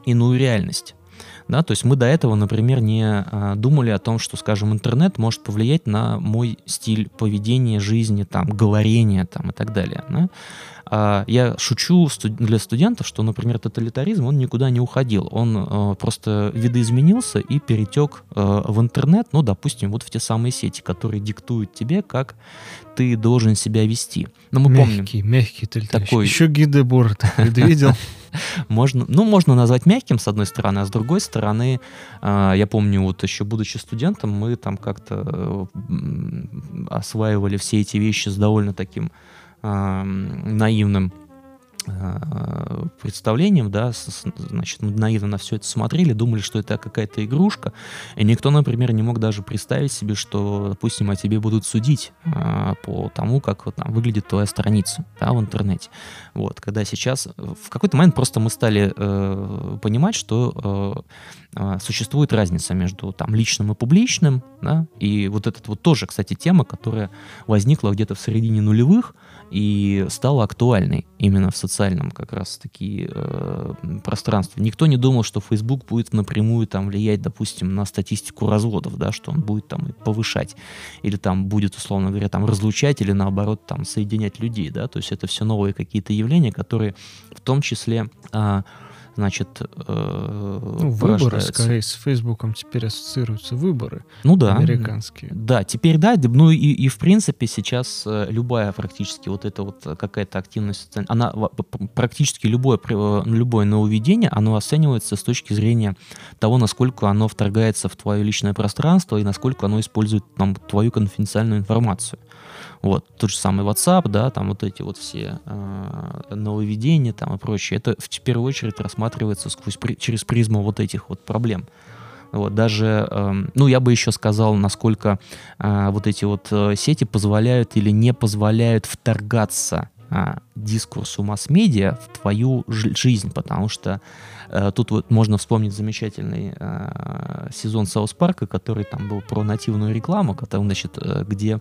иную реальность. Да, то есть мы до этого, например, не а, думали о том, что, скажем, интернет может повлиять на мой стиль поведения, жизни, там, говорения там, и так далее. Да? А, я шучу для студентов, что, например, тоталитаризм, он никуда не уходил. Он э, просто видоизменился и перетек в интернет, ну, допустим, вот в те самые сети, которые диктуют тебе, как ты должен себя вести. Но мы мягкий, помним, мягкий тоталитаризм. Такой... Еще Гидебор ты видел? Можно, ну, можно назвать мягким, с одной стороны, а с другой стороны, э, я помню, вот еще будучи студентом, мы там как-то осваивали все эти вещи с довольно таким наивным Э, представлением, да, значит, мы наивно на все это смотрели, думали, что это какая-то игрушка, и никто, например, не мог даже представить себе, что, допустим, о тебе будут судить а, по тому, как вот там выглядит твоя страница, да, в интернете. Вот, когда сейчас, в какой-то момент просто мы стали э, понимать, что э, э, существует разница между там личным и публичным, да, и вот этот вот тоже, кстати, тема, которая возникла где-то в середине нулевых, и стала актуальной именно в социальном как раз-таки э, пространстве. Никто не думал, что Facebook будет напрямую там влиять, допустим, на статистику разводов, да, что он будет там повышать, или там будет, условно говоря, там разлучать, или наоборот там соединять людей, да, то есть это все новые какие-то явления, которые в том числе э, значит, э, ну, выборы, скорее, с Фейсбуком теперь ассоциируются выборы. Ну да. Американские. Да, теперь да, ну и, и в принципе сейчас э, любая практически вот эта вот какая-то активность, она практически любое, э, любое нововведение, оно оценивается с точки зрения того, насколько оно вторгается в твое личное пространство и насколько оно использует там твою конфиденциальную информацию. Вот, тот же самый WhatsApp, да, там вот эти вот все э, нововведения там и прочее, это в первую очередь рассматривается сквозь, через призму вот этих вот проблем. Вот, даже, э, ну, я бы еще сказал, насколько э, вот эти вот э, сети позволяют или не позволяют вторгаться э, дискурсу масс-медиа в твою жизнь, потому что э, тут вот можно вспомнить замечательный э, сезон Саус Парка, который там был про нативную рекламу, который, значит, э, где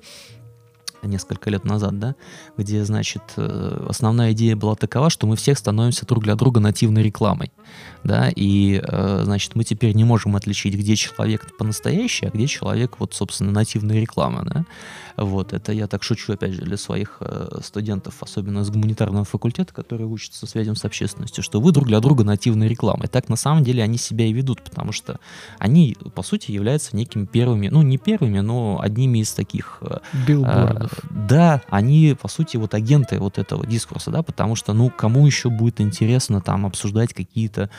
несколько лет назад, да, где, значит, э, основная идея была такова, что мы всех становимся друг для друга нативной рекламой, да, и, э, значит, мы теперь не можем отличить, где человек по-настоящему, а где человек, вот, собственно, нативная реклама, да, вот, это я так шучу, опять же, для своих э, студентов, особенно с гуманитарного факультета, которые учатся связям с общественностью, что вы друг для друга нативной рекламой. Так, на самом деле, они себя и ведут, потому что они, по сути, являются некими первыми, ну, не первыми, но одними из таких... Э, Билбордов. Э, да, они, по сути, вот агенты вот этого дискурса, да, потому что, ну, кому еще будет интересно там обсуждать какие-то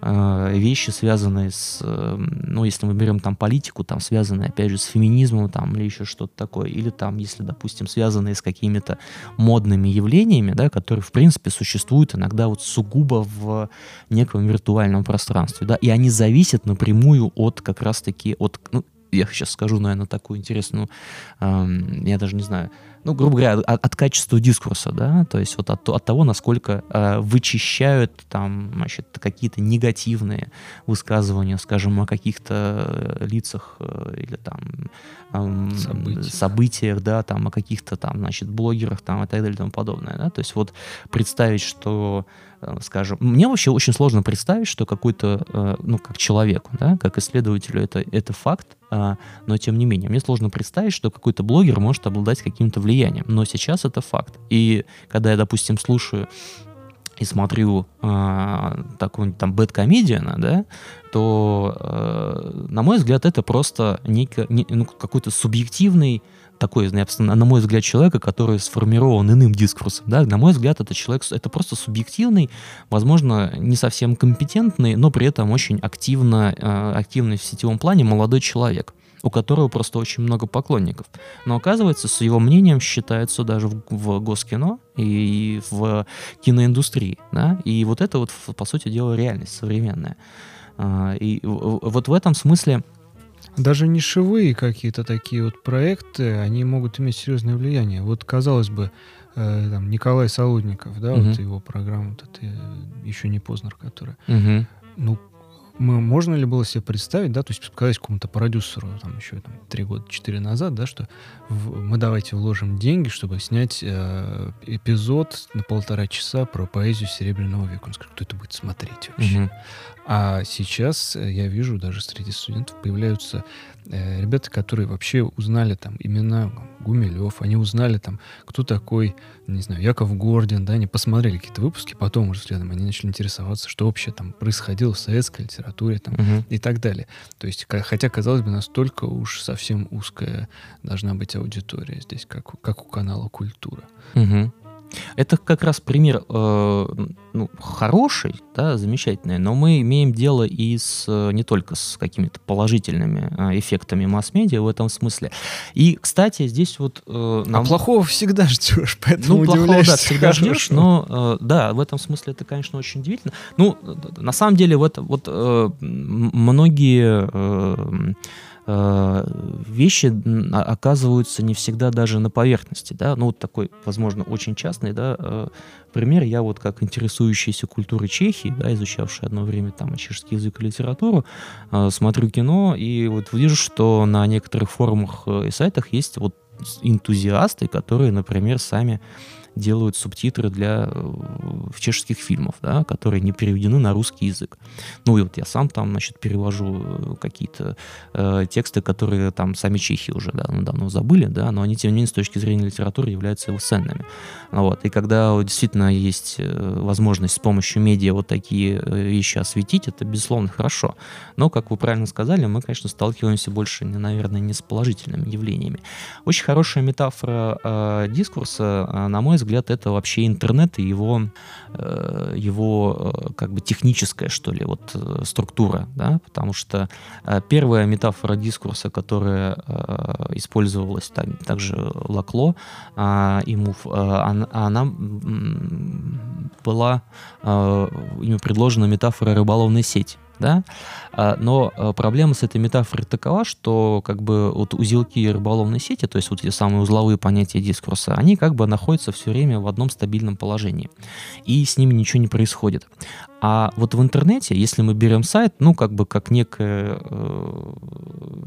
э, вещи, связанные с, э, ну, если мы берем там политику, там, связанные, опять же, с феминизмом, там, или еще что-то такое, или или там, если, допустим, связанные с какими-то модными явлениями, да, которые, в принципе, существуют иногда вот сугубо в неком виртуальном пространстве, да, и они зависят напрямую от как раз-таки, от, ну, я сейчас скажу, наверное, такую интересную, эм, я даже не знаю, ну, грубо говоря, от, от качества дискурса, да, то есть вот от, от того, насколько э, вычищают там, значит, какие-то негативные высказывания, скажем, о каких-то э, лицах э, или там э, событиях. событиях, да, там, о каких-то там, значит, блогерах там и так далее и тому подобное, да, то есть вот представить, что Э, скажем, мне вообще очень сложно представить, что какой-то, э, ну, как человеку, да, как исследователю это, это факт, но тем не менее, мне сложно представить, что какой-то блогер может обладать каким-то влиянием, но сейчас это факт. И когда я, допустим, слушаю и смотрю э, такую там бэткомедиана, да, то, э, на мой взгляд, это просто некий, не, ну, какой-то субъективный такой, на мой взгляд, человека, который сформирован иным дискурсом. Да? На мой взгляд, это человек, это просто субъективный, возможно, не совсем компетентный, но при этом очень активно, э, активный в сетевом плане молодой человек у которого просто очень много поклонников. Но оказывается, с его мнением считается даже в, в Госкино и в киноиндустрии. Да? И вот это вот, по сути дела, реальность современная. А, и вот в этом смысле даже нишевые какие-то такие вот проекты, они могут иметь серьезное влияние. Вот, казалось бы, э, там, Николай Солодников, да, угу. вот его программа, вот это «Еще не Познер», которая. Угу. Ну, мы, можно ли было себе представить, да, то есть сказать какому-то продюсеру там еще там, три года, четыре назад, да, что в, мы давайте вложим деньги, чтобы снять э, эпизод на полтора часа про поэзию Серебряного века. Он скажет, кто это будет смотреть вообще? Угу. А сейчас э, я вижу, даже среди студентов появляются э, ребята, которые вообще узнали там имена Гумилев, они узнали там, кто такой, не знаю, Яков Гордин, да, они посмотрели какие-то выпуски, потом уже следом они начали интересоваться, что вообще там происходило в советской литературе там, угу. и так далее. То есть, хотя, казалось бы, настолько уж совсем узкая должна быть аудитория здесь, как, как у канала «Культура». Угу. Это как раз пример э, ну, хороший, да, замечательный, но мы имеем дело и с, э, не только с какими-то положительными э, эффектами масс-медиа в этом смысле. И, кстати, здесь вот... Э, нам... А плохого всегда ждешь, поэтому Ну, плохого, да, всегда ждешь, но, э, да, в этом смысле это, конечно, очень удивительно. Ну, на самом деле, вот, вот э, многие... Э, вещи оказываются не всегда даже на поверхности, да, ну вот такой, возможно, очень частный, да, э, пример, я вот как интересующийся культурой Чехии, да, изучавший одно время там чешский язык и литературу, э, смотрю кино и вот вижу, что на некоторых форумах и сайтах есть вот энтузиасты, которые, например, сами делают субтитры для э, чешских фильмов, да, которые не переведены на русский язык. Ну и вот я сам там, значит, перевожу э, какие-то э, тексты, которые там сами чехи уже да, давно забыли, да, но они, тем не менее, с точки зрения литературы являются его ценными. Вот. И когда действительно есть э, возможность с помощью медиа вот такие вещи осветить, это, безусловно, хорошо. Но, как вы правильно сказали, мы, конечно, сталкиваемся больше, наверное, не с положительными явлениями. Очень хорошая метафора э, дискурса, на мой взгляд, взгляд, это вообще интернет и его, э, его э, как бы техническая, что ли, вот э, структура, да, потому что первая метафора дискурса, которая использовалась там, также Лакло и Мув, она, она была ими предложена метафора рыболовной сети да, а, но а, проблема с этой метафорой такова, что как бы вот узелки рыболовной сети, то есть вот эти самые узловые понятия дискурса, они как бы находятся все время в одном стабильном положении, и с ними ничего не происходит. А вот в интернете, если мы берем сайт, ну, как бы как некое, э,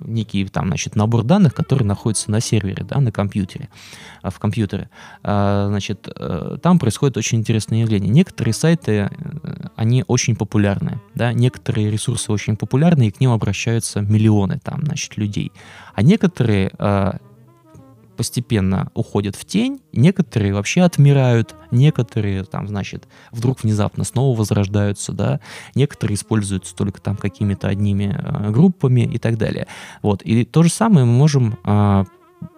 некий там, значит, набор данных, который находится на сервере, да, на компьютере, э, в компьютере, э, значит, э, там происходит очень интересное явление. Некоторые сайты, э, они очень популярны, да, некоторые ресурсы очень популярны, и к ним обращаются миллионы там, значит, людей. А некоторые э, постепенно уходят в тень, некоторые вообще отмирают, некоторые там, значит, вдруг внезапно снова возрождаются, да, некоторые используются только там какими-то одними э, группами и так далее. Вот, и то же самое мы можем э,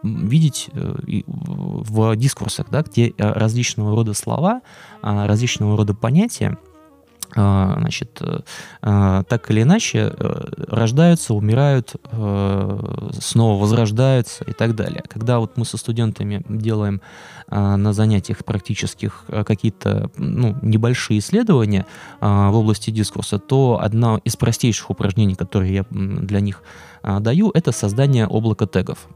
видеть в дискурсах, да, где э, различного рода слова, э, различного рода понятия а, значит, э, а, так или иначе э, рождаются, умирают, э, снова возрождаются и так далее. Когда вот мы со студентами делаем а, на занятиях практических какие-то ну, небольшие исследования в области дискурса, то одно из простейших упражнений, которые я для них даю, это создание облака тегов.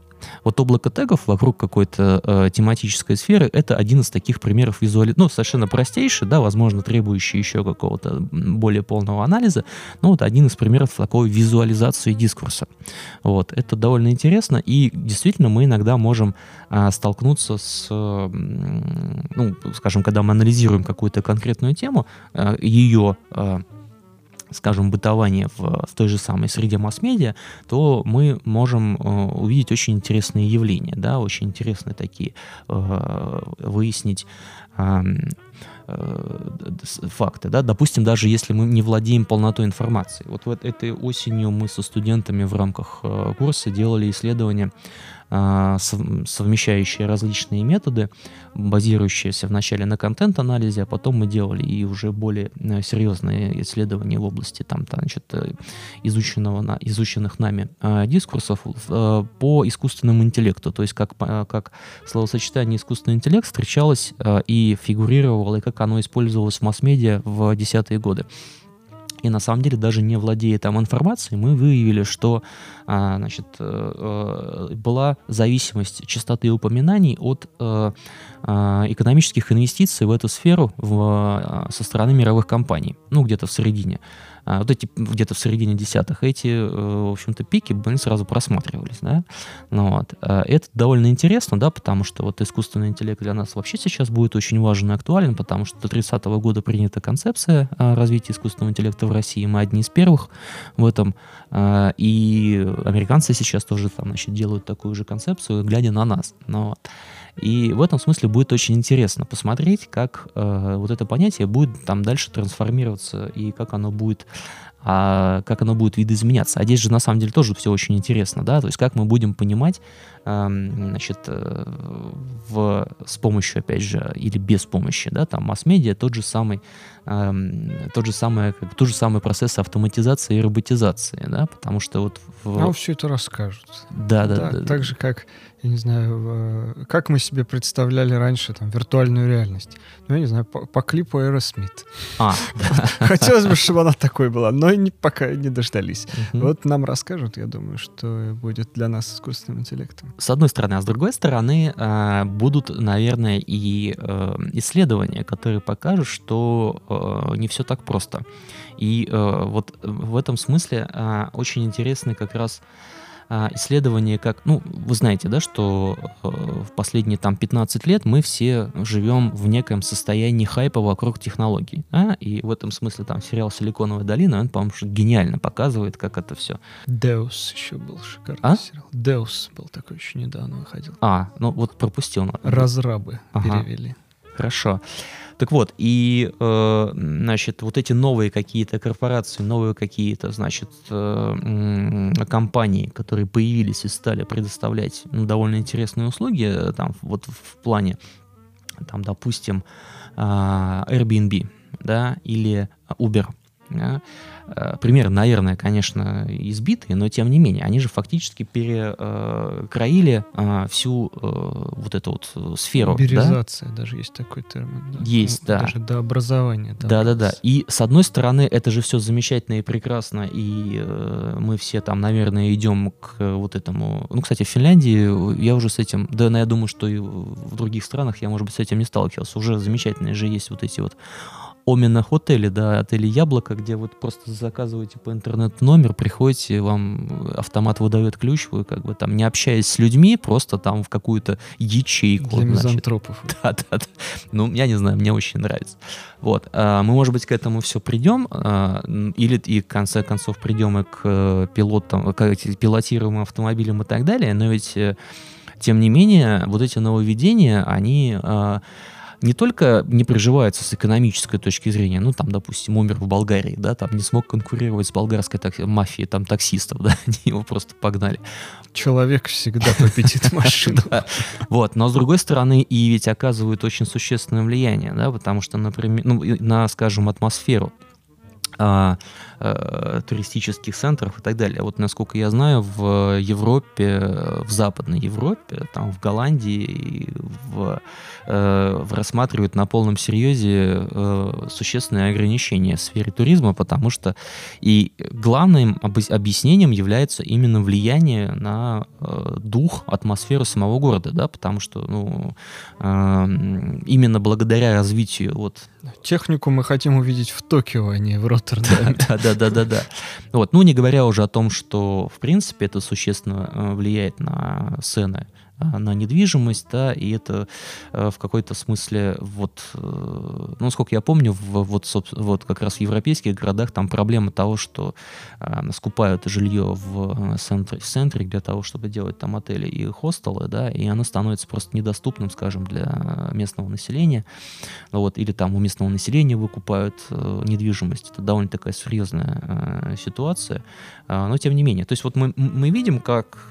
Вот облако тегов вокруг какой-то э, тематической сферы — это один из таких примеров визуализации. Ну, совершенно простейший, да, возможно, требующий еще какого-то более полного анализа, но вот один из примеров такой визуализации дискурса. Вот, это довольно интересно, и действительно мы иногда можем э, столкнуться с, э, ну, скажем, когда мы анализируем какую-то конкретную тему, э, ее э, скажем, бытования в, в той же самой среде масс-медиа, то мы можем э, увидеть очень интересные явления, да, очень интересные такие, э, выяснить э, факты, да, допустим, даже если мы не владеем полнотой информации. Вот, вот этой осенью мы со студентами в рамках э, курса делали исследование совмещающие различные методы, базирующиеся вначале на контент-анализе, а потом мы делали и уже более э, серьезные исследования в области там, значит, э, изученного, изученных нами а, дискурсов э, по искусственному интеллекту, то есть как, как словосочетание искусственный интеллект встречалось и фигурировало, и как оно использовалось в масс-медиа в десятые годы. И на самом деле, даже не владея там информацией, мы выявили, что а, значит, э, э, была зависимость частоты упоминаний от э, экономических инвестиций в эту сферу в, со стороны мировых компаний, ну, где-то в середине а, вот эти где-то в середине десятых, эти, э, в общем-то, пики, блин, сразу просматривались, да. Ну, вот. А, это довольно интересно, да, потому что вот искусственный интеллект для нас вообще сейчас будет очень важен и актуален, потому что до 30 года принята концепция развития искусственного интеллекта в России. Мы одни из первых в этом. И американцы сейчас тоже там, значит, делают такую же концепцию, глядя на нас. Ну, вот. И в этом смысле будет очень интересно посмотреть, как э, вот это понятие будет там дальше трансформироваться и как оно будет а как оно будет видоизменяться. А здесь же на самом деле тоже все очень интересно, да, то есть как мы будем понимать, значит, э, в, с помощью, опять же, или без помощи, да, там масс-медиа тот же самый, эм, тот же самый, как, тот же самый процесс автоматизации и роботизации, да, потому что вот... В... Нам все это расскажут. Да, да, да. да так же, как я не знаю, как мы себе представляли раньше там виртуальную реальность. Ну, я не знаю, по, по клипу Aerosmith. А, Хотелось бы, чтобы она такой была, но не, пока не дождались. Вот нам расскажут, я думаю, что будет для нас искусственным интеллектом. С одной стороны, а с другой стороны, а, будут, наверное, и э, исследования, которые покажут, что э, не все так просто. И э, вот в этом смысле очень интересный как раз исследование как, ну, вы знаете, да, что э, в последние там 15 лет мы все живем в неком состоянии хайпа вокруг технологий, а? и в этом смысле там сериал «Силиконовая долина», он, по-моему, гениально показывает, как это все. Deus еще был шикарный а? сериал. Deus был такой еще недавно выходил. А, ну вот пропустил. Разрабы ага. перевели. Хорошо. Так вот, и, э, значит, вот эти новые какие-то корпорации, новые какие-то, значит, э, компании, которые появились и стали предоставлять ну, довольно интересные услуги, э, там, вот в плане, там, допустим, э, Airbnb, да, или Uber, да, Э, примеры, наверное, конечно, избитые, но тем не менее, они же фактически перекроили э, всю э, вот эту вот сферу. Уберизация, да? даже есть такой термин. Да? Есть, ну, да. Даже до образования. Да-да-да. И с одной стороны, это же все замечательно и прекрасно, и мы все там, наверное, идем к вот этому... Ну, кстати, в Финляндии я уже с этим, да, но я думаю, что и в других странах я, может быть, с этим не сталкивался. Уже замечательные же есть вот эти вот Омина отели, да, отели Яблоко, где вот просто заказываете по интернету номер, приходите, вам автомат выдает ключ, вы как бы там не общаясь с людьми, просто там в какую-то ячейку. Для мизантропов. Да, да, да. Ну, я не знаю, мне очень нравится. Вот. А, мы, может быть, к этому все придем, а, или и в конце концов придем и к э, пилотам, к пилотируемым автомобилям и так далее, но ведь, э, тем не менее, вот эти нововведения, они а, не только не приживается с экономической точки зрения, ну, там, допустим, умер в Болгарии, да, там не смог конкурировать с болгарской так, мафией, там, таксистов, да, они его просто погнали. Человек всегда победит машину. Вот, но с другой стороны, и ведь оказывают очень существенное влияние, да, потому что, например, ну, на, скажем, атмосферу а, туристических центров и так далее. Вот насколько я знаю, в Европе, в Западной Европе, там в Голландии, в, э, рассматривают на полном серьезе э, существенные ограничения в сфере туризма, потому что и главным объяснением является именно влияние на э, дух, атмосферу самого города, да, потому что ну, э, именно благодаря развитию вот Технику мы хотим увидеть в Токио, а не в Роттердаме. Да, да, да, да, да. Вот, ну не говоря уже о том, что в принципе это существенно э, влияет на цены а, на недвижимость, да, и это э, в какой-то смысле, вот, э, ну, сколько я помню, в, вот, вот как раз в европейских городах там проблема того, что э, скупают жилье в центре, в центре для того, чтобы делать там отели и хостелы, да, и оно становится просто недоступным, скажем, для местного населения, ну, вот, или там у местного населения выкупают недвижимость, это довольно такая серьезная ситуация, но тем не менее, то есть вот мы, мы видим, как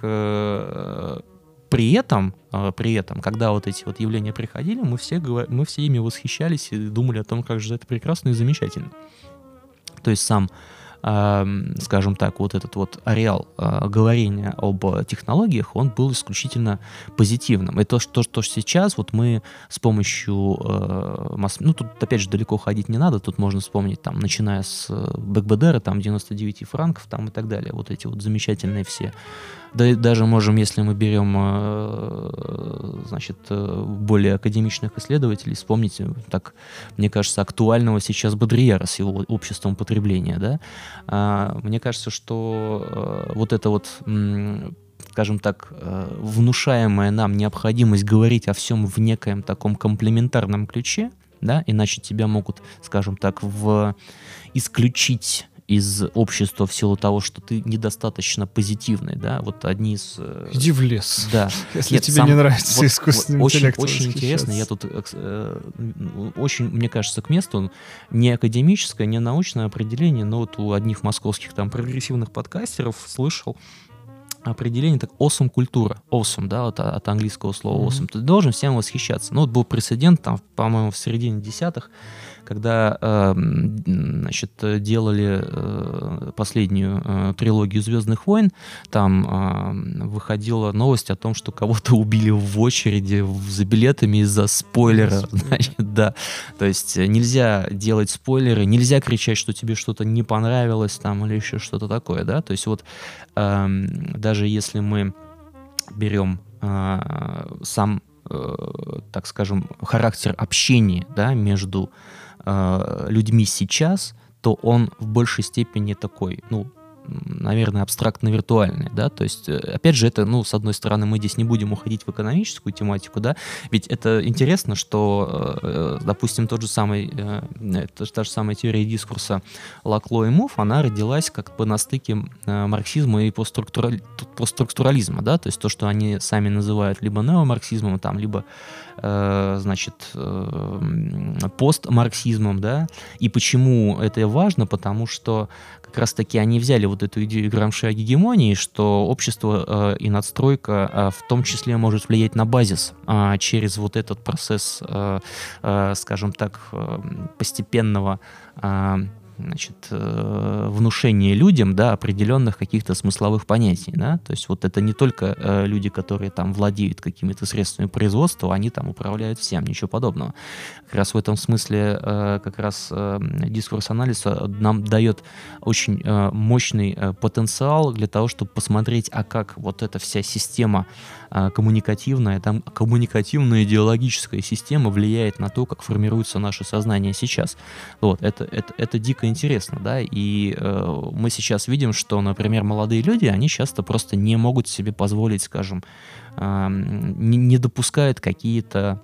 при этом, э, при этом, когда вот эти вот явления приходили, мы все, мы все ими восхищались и думали о том, как же это прекрасно и замечательно. То есть сам скажем так, вот этот вот ареал говорения об технологиях, он был исключительно позитивным. И то, что, что сейчас вот мы с помощью масс... Ну, тут, опять же, далеко ходить не надо, тут можно вспомнить, там, начиная с БКБДР, там, 99 франков, там, и так далее, вот эти вот замечательные все да, даже можем, если мы берем, э, значит, более академичных исследователей, вспомнить, э, так, мне кажется, актуального сейчас Бодриера с его обществом потребления, да. А, мне кажется, что вот это вот скажем так, внушаемая нам необходимость говорить о всем в некоем таком комплементарном ключе, да, иначе тебя могут, скажем так, в исключить из общества в силу того, что ты недостаточно позитивный, да, вот одни из... Э, Иди в лес. Да. Если Нет, тебе сам, не нравится вот, искусственный вот, интеллект. Очень, очень интересно, я тут э, очень, мне кажется, к месту не академическое, не научное определение, но вот у одних московских там прогрессивных подкастеров слышал, определение так awesome культура awesome да вот от английского слова awesome mm-hmm. ты должен всем восхищаться ну вот был прецедент там по-моему в середине десятых когда эм, значит, делали э, последнюю э, трилогию «Звездных войн», там эм, выходила новость о том, что кого-то убили в очереди за билетами из-за спойлера. Значит, да. То есть нельзя делать спойлеры, нельзя кричать, что тебе что-то не понравилось там или еще что-то такое, да. То есть вот эм, даже если мы берем э, сам так скажем, характер общения да, между э, людьми сейчас, то он в большей степени такой, ну, наверное, абстрактно-виртуальные, да, то есть, э, опять же, это, ну, с одной стороны, мы здесь не будем уходить в экономическую тематику, да, ведь это интересно, что, э, допустим, тот же самый, э, та же самая теория дискурса Лакло и Муф, она родилась как бы на стыке марксизма и постструктурализма, да, то есть то, что они сами называют либо неомарксизмом, там, либо, значит, постмарксизмом, да, и почему это важно, потому что как раз-таки они взяли эту идею Грамши о гегемонии, что общество э, и надстройка э, в том числе может влиять на базис э, через вот этот процесс, э, скажем так, постепенного значит, э, внушение людям, да, определенных каких-то смысловых понятий, да, то есть вот это не только э, люди, которые там владеют какими-то средствами производства, они там управляют всем, ничего подобного. Как раз в этом смысле э, как раз дискурс-анализ нам дает очень мощный потенциал для того, чтобы посмотреть, а как вот эта вся система коммуникативная, там коммуникативная идеологическая система влияет на то, как формируется наше сознание сейчас. Вот, это, это, это дико интересно, да, и э, мы сейчас видим, что, например, молодые люди, они часто просто не могут себе позволить, скажем, э, не, не допускают какие-то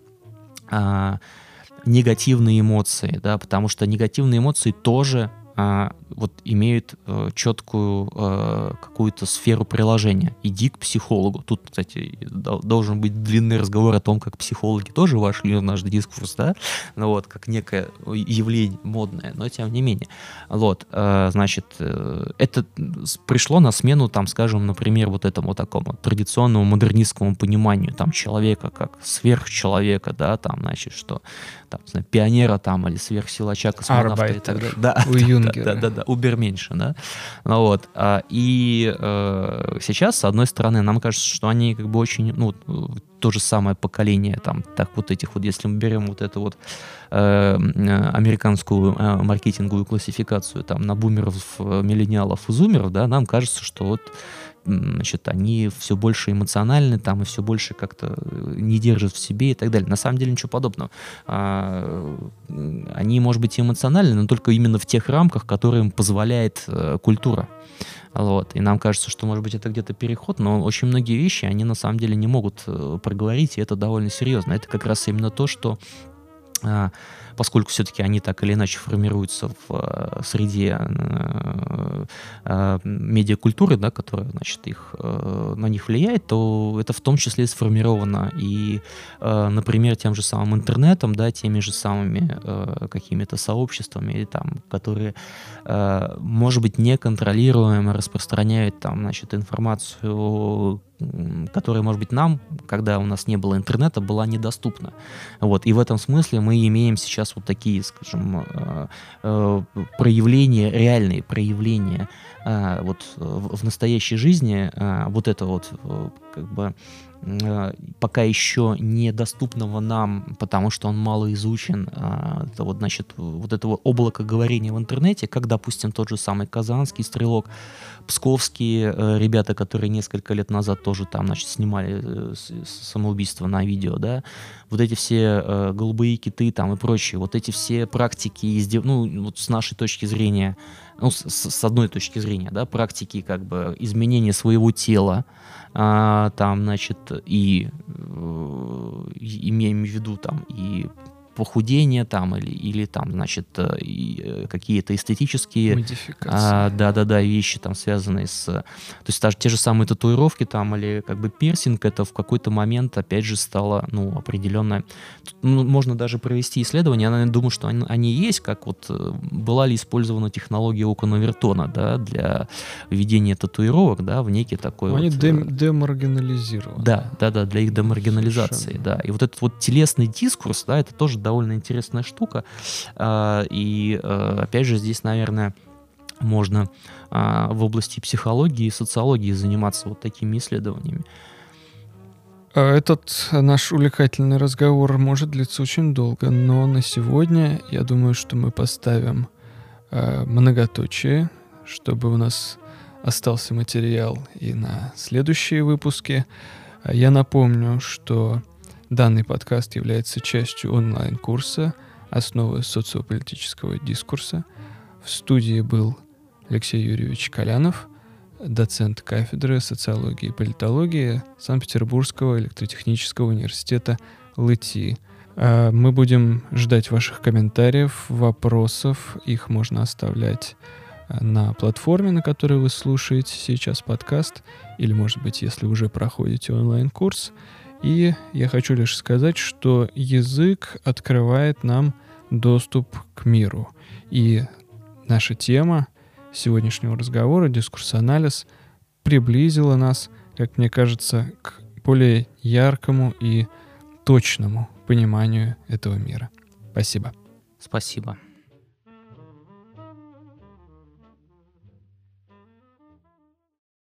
э, негативные эмоции, да, потому что негативные эмоции тоже а, вот имеют э, четкую э, какую-то сферу приложения. Иди к психологу. Тут, кстати, должен быть длинный разговор о том, как психологи тоже вошли в наш дискурс, да, ну вот, как некое явление модное, но тем не менее. Вот, э, значит, э, это пришло на смену, там, скажем, например, вот этому такому традиционному модернистскому пониманию там человека как сверхчеловека, да, там, значит, что там, знаю, пионера там или сверхсилача, космонавта и так далее. Да, у Юнгера. Да, да, да, уберменьше, да. Ну, вот. А, и э, сейчас, с одной стороны, нам кажется, что они как бы очень, ну, то же самое поколение, там, так вот этих вот, если мы берем вот эту вот э, американскую э, маркетинговую классификацию, там, на бумеров, э, миллениалов и зумеров, да, нам кажется, что вот значит, они все больше эмоциональны там и все больше как-то э, не держат в себе и так далее. На самом деле ничего подобного. А, они, может быть, эмоциональны, но только именно в тех рамках, которые им позволяет э, культура. Вот. И нам кажется, что, может быть, это где-то переход, но очень многие вещи они на самом деле не могут э, проговорить, и это довольно серьезно. Это как раз именно то, что а, поскольку все-таки они так или иначе формируются в э, среде э, э, медиакультуры, да, которая, значит, их, на них влияет, то это в том числе сформировано. И, например, тем же самым интернетом, да, теми же самыми какими-то сообществами, там, которые, может быть, неконтролируемо распространяют там, значит, информацию которая, может быть, нам, когда у нас не было интернета, была недоступна. Вот. И в этом смысле мы имеем сейчас вот такие, скажем, э, э, проявления, реальные проявления вот в настоящей жизни вот это вот как бы Э, пока еще недоступного нам, потому что он мало изучен, это вот, значит, вот этого облака говорения в интернете, как, допустим, тот же самый казанский стрелок, псковские э, ребята, которые несколько лет назад тоже там, значит, снимали э, самоубийство на видео, да, вот эти все голубые киты там и прочие, вот эти все практики, ну, вот с нашей точки зрения, ну, с, с одной точки зрения, да, практики как бы изменения своего тела, а, там, значит, и э, имеем в виду там и похудение там или, или там, значит, э, э, какие-то эстетические а, да, да, да, вещи там связанные с... То есть даже те же самые татуировки там или как бы пирсинг, это в какой-то момент опять же стало, ну, определенное... Ну, можно даже провести исследование, я наверное, думаю, что они, они есть, как вот э, была ли использована технология Окона Вертона, да, для введения татуировок, да, в некий такой Они вот... Дем, демаргинализированы. Да, да, да, для их демаргинализации, Совершенно. да. И вот этот вот телесный дискурс, да, это тоже довольно интересная штука. А, и, э, опять же, здесь, наверное, можно а, в области психологии и социологии заниматься вот такими исследованиями. А, этот наш увлекательный разговор может длиться очень долго, но на сегодня я думаю, что мы поставим многоточие, чтобы у нас остался материал и на следующие выпуски. Я напомню, что Данный подкаст является частью онлайн-курса «Основы социополитического дискурса». В студии был Алексей Юрьевич Колянов, доцент кафедры социологии и политологии Санкт-Петербургского электротехнического университета ЛИТИ. А, мы будем ждать ваших комментариев, вопросов. Их можно оставлять а, на платформе, на которой вы слушаете сейчас подкаст, или, может быть, если уже проходите онлайн-курс – и я хочу лишь сказать, что язык открывает нам доступ к миру. И наша тема сегодняшнего разговора, дискурс-анализ, приблизила нас, как мне кажется, к более яркому и точному пониманию этого мира. Спасибо. Спасибо.